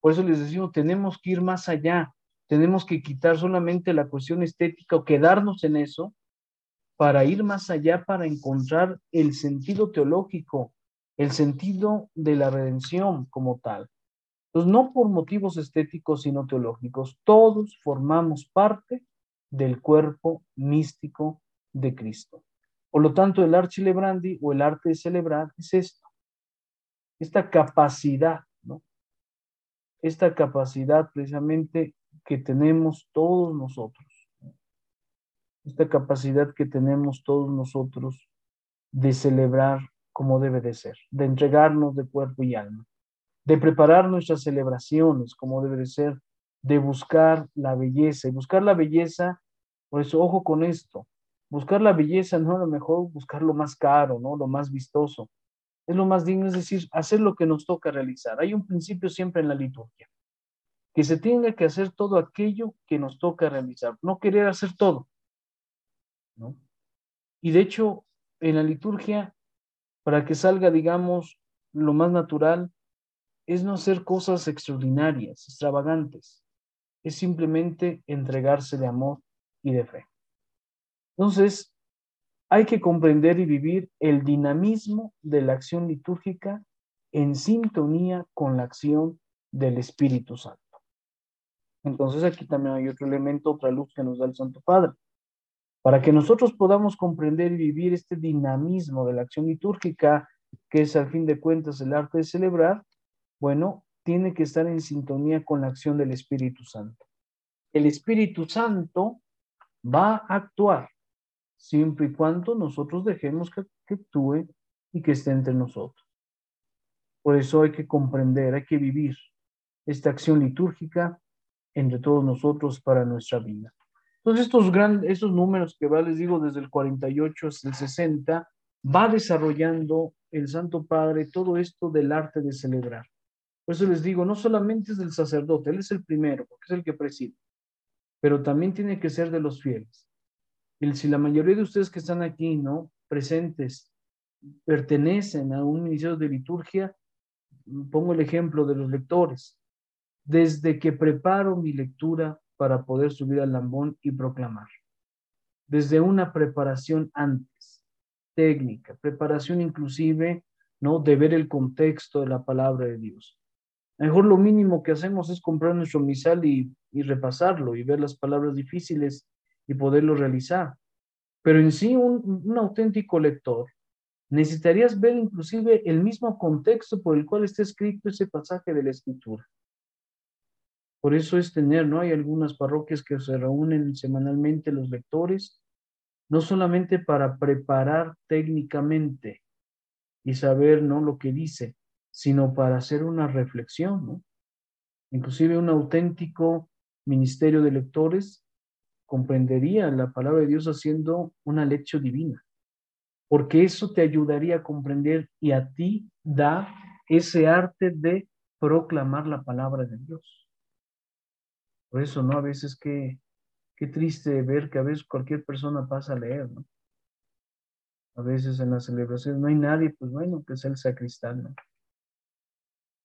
Por eso les decimos, tenemos que ir más allá, tenemos que quitar solamente la cuestión estética o quedarnos en eso para ir más allá, para encontrar el sentido teológico, el sentido de la redención como tal. Entonces, no por motivos estéticos, sino teológicos, todos formamos parte del cuerpo místico de Cristo. Por lo tanto, el archilebrandi o el arte de celebrar es esto, esta capacidad, ¿no? Esta capacidad precisamente que tenemos todos nosotros esta capacidad que tenemos todos nosotros de celebrar como debe de ser, de entregarnos de cuerpo y alma, de preparar nuestras celebraciones como debe de ser, de buscar la belleza. Y buscar la belleza, por eso, ojo con esto, buscar la belleza no a lo mejor buscar lo más caro, ¿no? Lo más vistoso. Es lo más digno, es decir, hacer lo que nos toca realizar. Hay un principio siempre en la liturgia, que se tenga que hacer todo aquello que nos toca realizar, no querer hacer todo. Y de hecho, en la liturgia, para que salga, digamos, lo más natural, es no hacer cosas extraordinarias, extravagantes. Es simplemente entregarse de amor y de fe. Entonces, hay que comprender y vivir el dinamismo de la acción litúrgica en sintonía con la acción del Espíritu Santo. Entonces aquí también hay otro elemento, otra luz que nos da el Santo Padre. Para que nosotros podamos comprender y vivir este dinamismo de la acción litúrgica, que es al fin de cuentas el arte de celebrar, bueno, tiene que estar en sintonía con la acción del Espíritu Santo. El Espíritu Santo va a actuar siempre y cuando nosotros dejemos que, que actúe y que esté entre nosotros. Por eso hay que comprender, hay que vivir esta acción litúrgica entre todos nosotros para nuestra vida. Entonces, estos, grandes, esos números que va, les digo, desde el 48 hasta el 60, va desarrollando el Santo Padre todo esto del arte de celebrar. Por eso les digo, no solamente es del sacerdote, él es el primero, porque es el que preside, pero también tiene que ser de los fieles. Si la mayoría de ustedes que están aquí, ¿no? Presentes, pertenecen a un ministerio de liturgia, pongo el ejemplo de los lectores. Desde que preparo mi lectura para poder subir al lambón y proclamar. Desde una preparación antes, técnica, preparación inclusive, ¿no? De ver el contexto de la palabra de Dios. mejor lo mínimo que hacemos es comprar nuestro misal y, y repasarlo y ver las palabras difíciles y poderlo realizar. Pero en sí, un, auténtico lector necesitarías ver inclusive el mismo contexto por el cual está escrito ese pasaje de la escritura. Por eso es tener, ¿no? Hay algunas parroquias que se reúnen semanalmente los lectores, no solamente para preparar técnicamente y saber, ¿no? Lo que dice, sino para hacer una reflexión, ¿no? Inclusive un auténtico ministerio de lectores comprendería la palabra de Dios haciendo una lección divina porque eso te ayudaría a comprender y a ti da ese arte de proclamar la palabra de Dios. Por eso, ¿no? A veces que qué triste ver que a veces cualquier persona pasa a leer, ¿no? A veces en las celebraciones no hay nadie, pues bueno, que sea el sacristán, ¿no?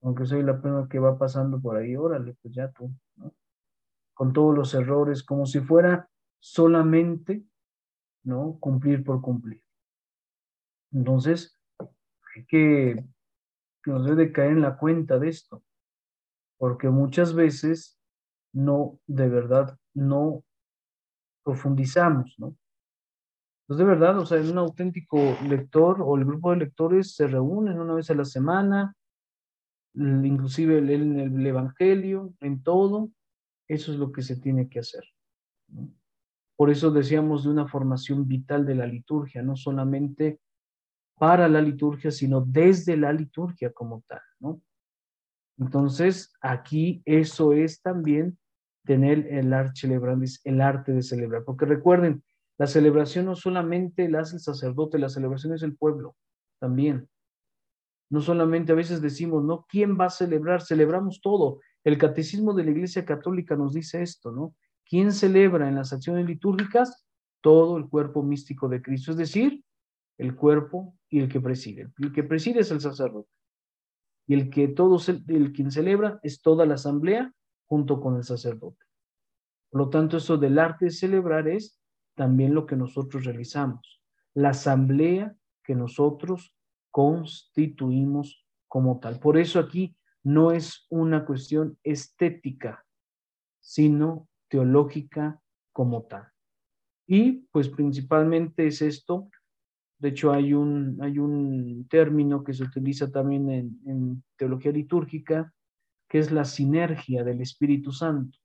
Aunque soy la persona que va pasando por ahí, órale, pues ya tú, ¿no? Con todos los errores, como si fuera solamente, ¿no? Cumplir por cumplir. Entonces, hay que, nos debe caer en la cuenta de esto, porque muchas veces no, de verdad, no profundizamos, ¿no? Pues de verdad, o sea, un auténtico lector o el grupo de lectores se reúnen una vez a la semana, inclusive en el Evangelio, en todo, eso es lo que se tiene que hacer. Por eso decíamos de una formación vital de la liturgia, no solamente para la liturgia, sino desde la liturgia como tal. Entonces, aquí eso es también tener el arte el arte de celebrar, porque recuerden, la celebración no solamente la hace el sacerdote, la celebración es el pueblo también. No solamente a veces decimos, ¿no? ¿Quién va a celebrar? Celebramos todo. El catecismo de la Iglesia Católica nos dice esto, ¿no? ¿Quién celebra en las acciones litúrgicas? Todo el cuerpo místico de Cristo, es decir, el cuerpo y el que preside. El que preside es el sacerdote. Y el que todos, el quien celebra es toda la asamblea junto con el sacerdote. Por lo tanto, eso del arte de celebrar es también lo que nosotros realizamos. La asamblea que nosotros constituimos como tal. Por eso aquí no es una cuestión estética, sino teológica como tal. Y pues principalmente es esto de hecho, hay un, hay un término que se utiliza también en, teología litúrgica, que es la sinergia del Espíritu Santo.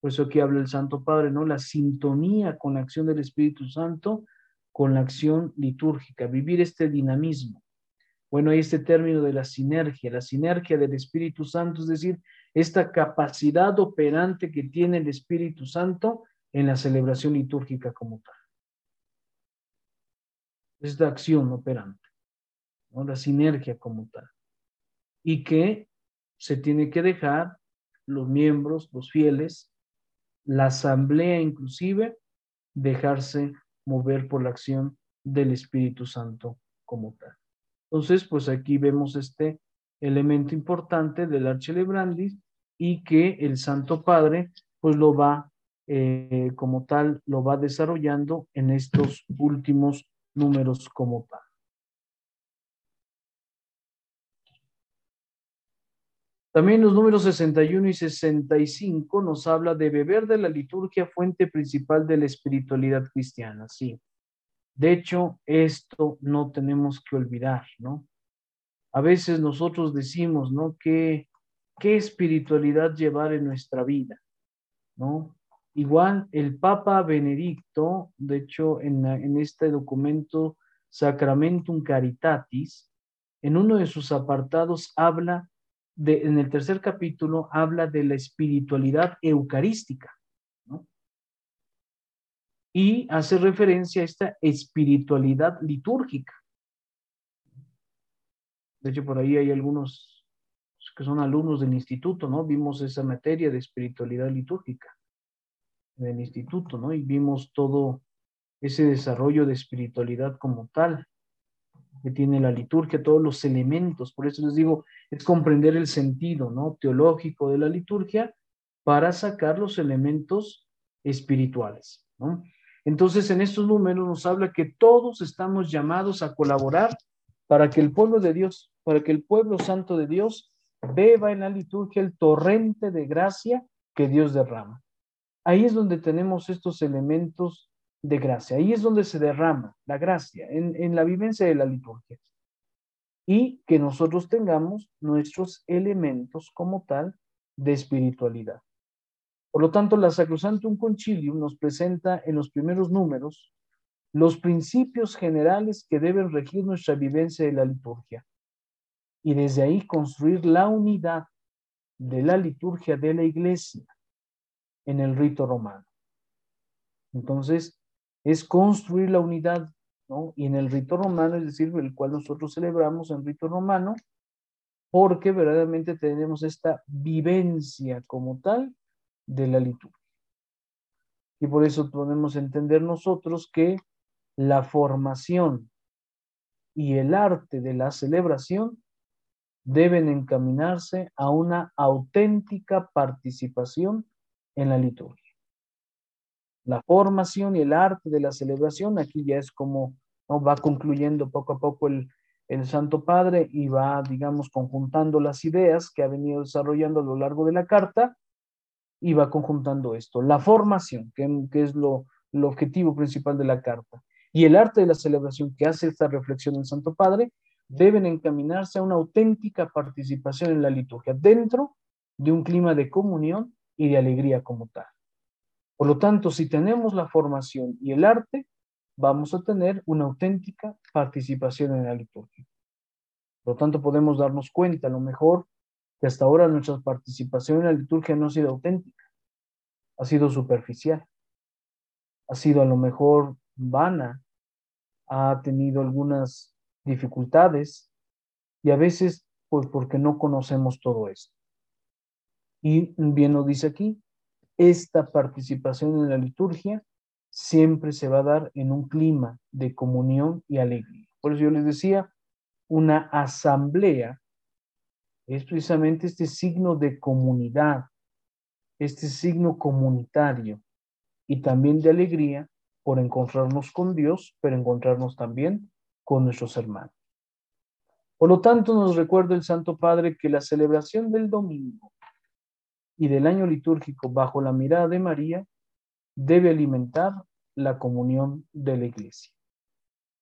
Por eso aquí habla el Santo Padre, ¿no? La sintonía con la acción del Espíritu Santo, con la acción litúrgica, vivir este dinamismo. Bueno, hay este término de la sinergia, la sinergia del Espíritu Santo, es decir, esta capacidad operante que tiene el Espíritu Santo en la celebración litúrgica como tal es la acción operante, ¿no? la sinergia como tal. Y que se tiene que dejar los miembros, los fieles, la asamblea inclusive, dejarse mover por la acción del Espíritu Santo como tal. Entonces, pues aquí vemos este elemento importante del Archelebrandis y que el Santo Padre pues lo va eh, como tal, lo va desarrollando en estos últimos números como tal. También los números 61 y 65 nos habla de beber de la liturgia fuente principal de la espiritualidad cristiana, sí. De hecho, esto no tenemos que olvidar, ¿no? A veces nosotros decimos, ¿no? ¿Qué, qué espiritualidad llevar en nuestra vida? ¿No? Igual el Papa Benedicto, de hecho, en, en este documento Sacramentum Caritatis, en uno de sus apartados habla de, en el tercer capítulo, habla de la espiritualidad eucarística. Y hace referencia a esta espiritualidad litúrgica. De hecho, por ahí hay algunos que son alumnos del instituto, ¿no? Vimos esa materia de espiritualidad litúrgica en el instituto, ¿no? Y vimos todo ese desarrollo de espiritualidad como tal que tiene la liturgia, todos los elementos. Por eso les digo, es comprender el sentido, ¿no? Teológico de la liturgia para sacar los elementos espirituales, ¿no? Entonces, en estos números nos habla que todos estamos llamados a colaborar para que el pueblo de Dios, para que el pueblo santo de Dios beba en la liturgia el torrente de gracia que Dios derrama. Ahí es donde tenemos estos elementos de gracia. Ahí es donde se derrama la gracia, en, en la vivencia de la liturgia. Y que nosotros tengamos nuestros elementos como tal de espiritualidad. Por lo tanto, la Sacrosantum Concilium nos presenta en los primeros números los principios generales que deben regir nuestra vivencia de la liturgia y desde ahí construir la unidad de la liturgia de la iglesia en el rito romano. Entonces, es construir la unidad, ¿no? Y en el rito romano, es decir, el cual nosotros celebramos en rito romano, porque verdaderamente tenemos esta vivencia como tal de la liturgia. Y por eso podemos entender nosotros que la formación y el arte de la celebración deben encaminarse a una auténtica participación en la liturgia. La formación y el arte de la celebración, aquí ya es como va concluyendo poco a poco el, el Santo Padre y va, digamos, conjuntando las ideas que ha venido desarrollando a lo largo de la carta y va conjuntando esto, la formación, que, es lo, objetivo principal de la carta, y el arte de la celebración que hace esta reflexión del Santo Padre, deben encaminarse a una auténtica participación en la liturgia, dentro de un clima de comunión y de alegría como tal. Por lo tanto, si tenemos la formación y el arte, vamos a tener una auténtica participación en la liturgia. Por lo tanto, podemos darnos cuenta, a lo mejor, que hasta ahora nuestra participación en la liturgia no ha sido auténtica, ha sido superficial, ha sido a lo mejor vana, ha tenido algunas dificultades y a veces pues porque no conocemos todo esto. Y bien lo dice aquí, esta participación en la liturgia siempre se va a dar en un clima de comunión y alegría. Por eso yo les decía, una asamblea es precisamente este signo de comunidad, este signo comunitario y también de alegría por encontrarnos con Dios, pero encontrarnos también con nuestros hermanos. Por lo tanto, nos recuerda el Santo Padre que la celebración del domingo y del año litúrgico bajo la mirada de María debe alimentar la comunión de la iglesia.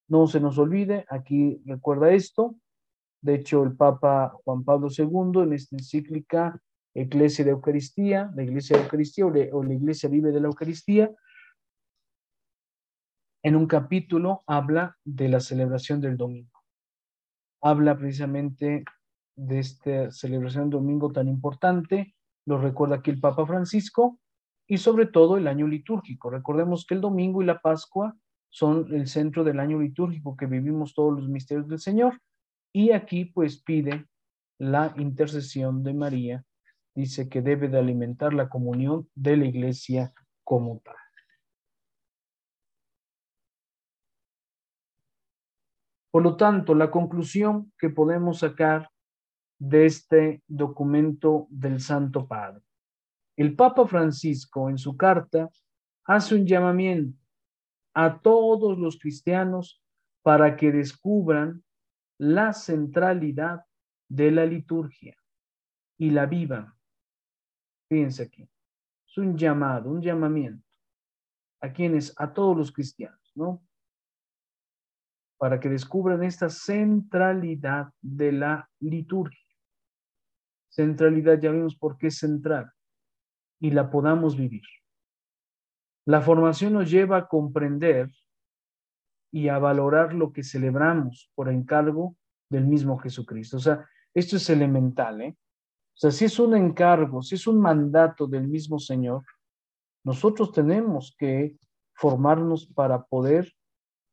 No se nos olvide, aquí recuerda esto, de hecho, el Papa Juan Pablo II en esta encíclica Iglesia de Eucaristía, la Iglesia de Eucaristía o, la Iglesia vive de la Eucaristía, en un capítulo habla de la celebración del domingo. Habla precisamente de esta celebración del domingo tan importante, lo recuerda aquí el Papa Francisco, y sobre todo el año litúrgico. Recordemos que el domingo y la Pascua son el centro del año litúrgico que vivimos todos los misterios del Señor. Y aquí pues pide la intercesión de María. Dice que debe de alimentar la comunión de la iglesia como tal. Por lo tanto, la conclusión que podemos sacar de este documento del Santo Padre. El Papa Francisco en su carta hace un llamamiento a todos los cristianos para que descubran la centralidad de la liturgia y la vivan. Fíjense aquí. Es un llamado, un llamamiento. ¿A quienes? A todos los cristianos, ¿no? Para que descubran esta centralidad de la liturgia. Centralidad, ya vimos por qué es central. Y la podamos vivir. La formación nos lleva a comprender y a valorar lo que celebramos por encargo del mismo Jesucristo. O sea, esto es elemental, ¿eh? O sea, si es un encargo, si es un mandato del mismo Señor, nosotros tenemos que formarnos para poder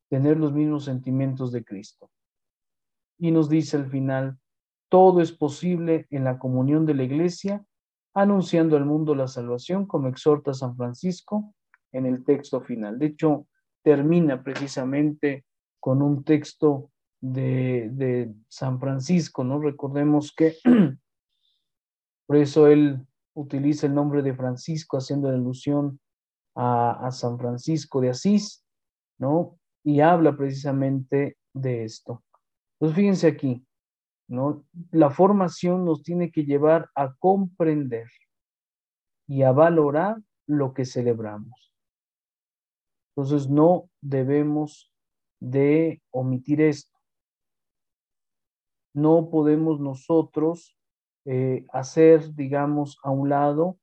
tener los mismos sentimientos de Cristo. Y nos dice al final, todo es posible en la comunión de la iglesia, anunciando al mundo la salvación, como exhorta San Francisco en el texto final. De hecho, termina precisamente con un texto de, San Francisco, ¿no? Recordemos que por eso él utiliza el nombre de Francisco haciendo alusión a, a San Francisco de Asís, ¿no? Y habla precisamente de esto. Pues fíjense aquí, ¿no? La formación nos tiene que llevar a comprender y a valorar lo que celebramos. Entonces no debemos de omitir esto. No podemos nosotros eh, hacer, digamos, a un lado,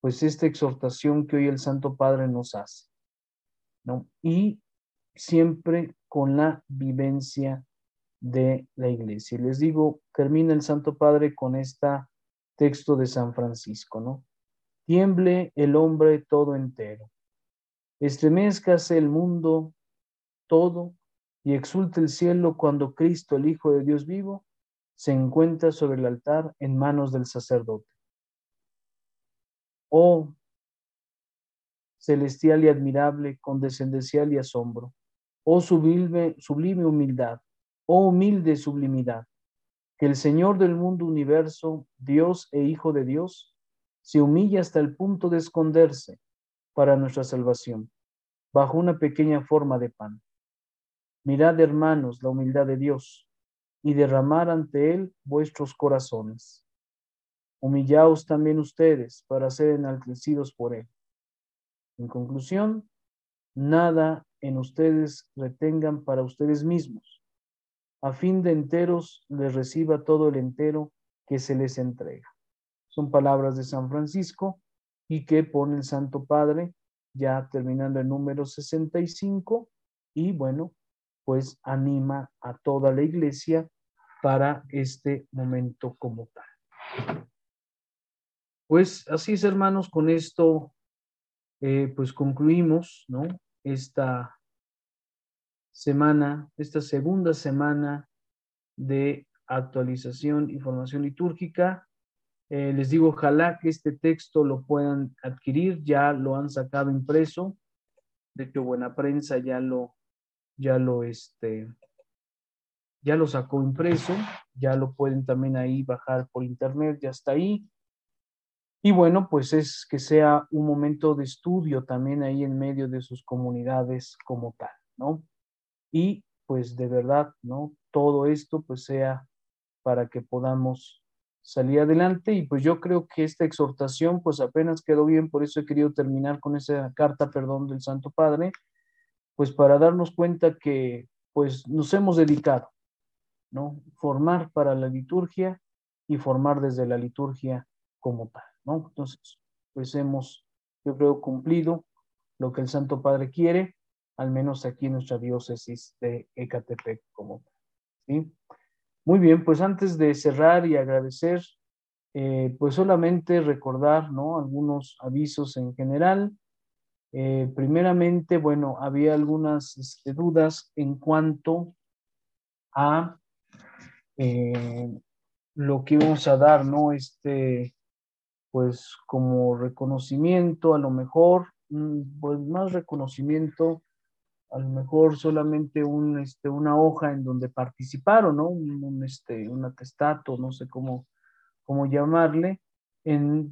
pues esta exhortación que hoy el Santo Padre nos hace, ¿no? Y siempre con la vivencia de la iglesia. Les digo, termina el Santo Padre con este texto de San Francisco, ¿no? Tiemble el hombre todo entero, estremezcase el mundo todo y exulte el cielo cuando Cristo, el Hijo de Dios vivo, se encuentra sobre el altar en manos del sacerdote. Oh, celestial y admirable, condescendencial y asombro. Oh, sublime, sublime humildad. Oh, humilde sublimidad. Que el Señor del mundo universo, Dios e Hijo de Dios, se humilla hasta el punto de esconderse para nuestra salvación, bajo una pequeña forma de pan. Mirad, hermanos, la humildad de Dios y derramar ante Él vuestros corazones. Humillaos también ustedes para ser enaltecidos por Él. En conclusión, nada en ustedes retengan para ustedes mismos, a fin de enteros les reciba todo el entero que se les entrega. Son palabras de San Francisco y que pone el Santo Padre ya terminando el número 65 y bueno, pues anima a toda la iglesia para este momento como tal. Pues así es, hermanos, con esto eh, pues concluimos, ¿no? Esta semana, esta segunda semana de actualización y formación litúrgica. Eh, les digo, ojalá que este texto lo puedan adquirir, ya lo han sacado impreso. De hecho, Buena Prensa ya lo, ya lo, este, ya lo sacó impreso, ya lo pueden también ahí bajar por internet, ya está ahí. Y bueno, pues es que sea un momento de estudio también ahí en medio de sus comunidades como tal, ¿no? Y pues de verdad, ¿no? Todo esto pues sea para que podamos salir adelante y pues yo creo que esta exhortación pues apenas quedó bien, por eso he querido terminar con esa carta, perdón, del Santo Padre, pues para darnos cuenta que pues nos hemos dedicado, ¿no? Formar para la liturgia y formar desde la liturgia como tal, ¿no? Entonces, pues hemos, yo creo, cumplido lo que el Santo Padre quiere, al menos aquí en nuestra diócesis de Ecatepec como ¿sí? Muy bien, pues antes de cerrar y agradecer, eh, pues solamente recordar, ¿no? Algunos avisos en general. Eh, primeramente, bueno, había algunas este, dudas en cuanto a eh, lo que íbamos a dar, ¿no? Este, pues como reconocimiento, a lo mejor, mm, pues más reconocimiento, a lo mejor solamente un, este, una hoja en donde participaron, ¿no? Un, este, un atestato, no sé cómo, cómo llamarle, en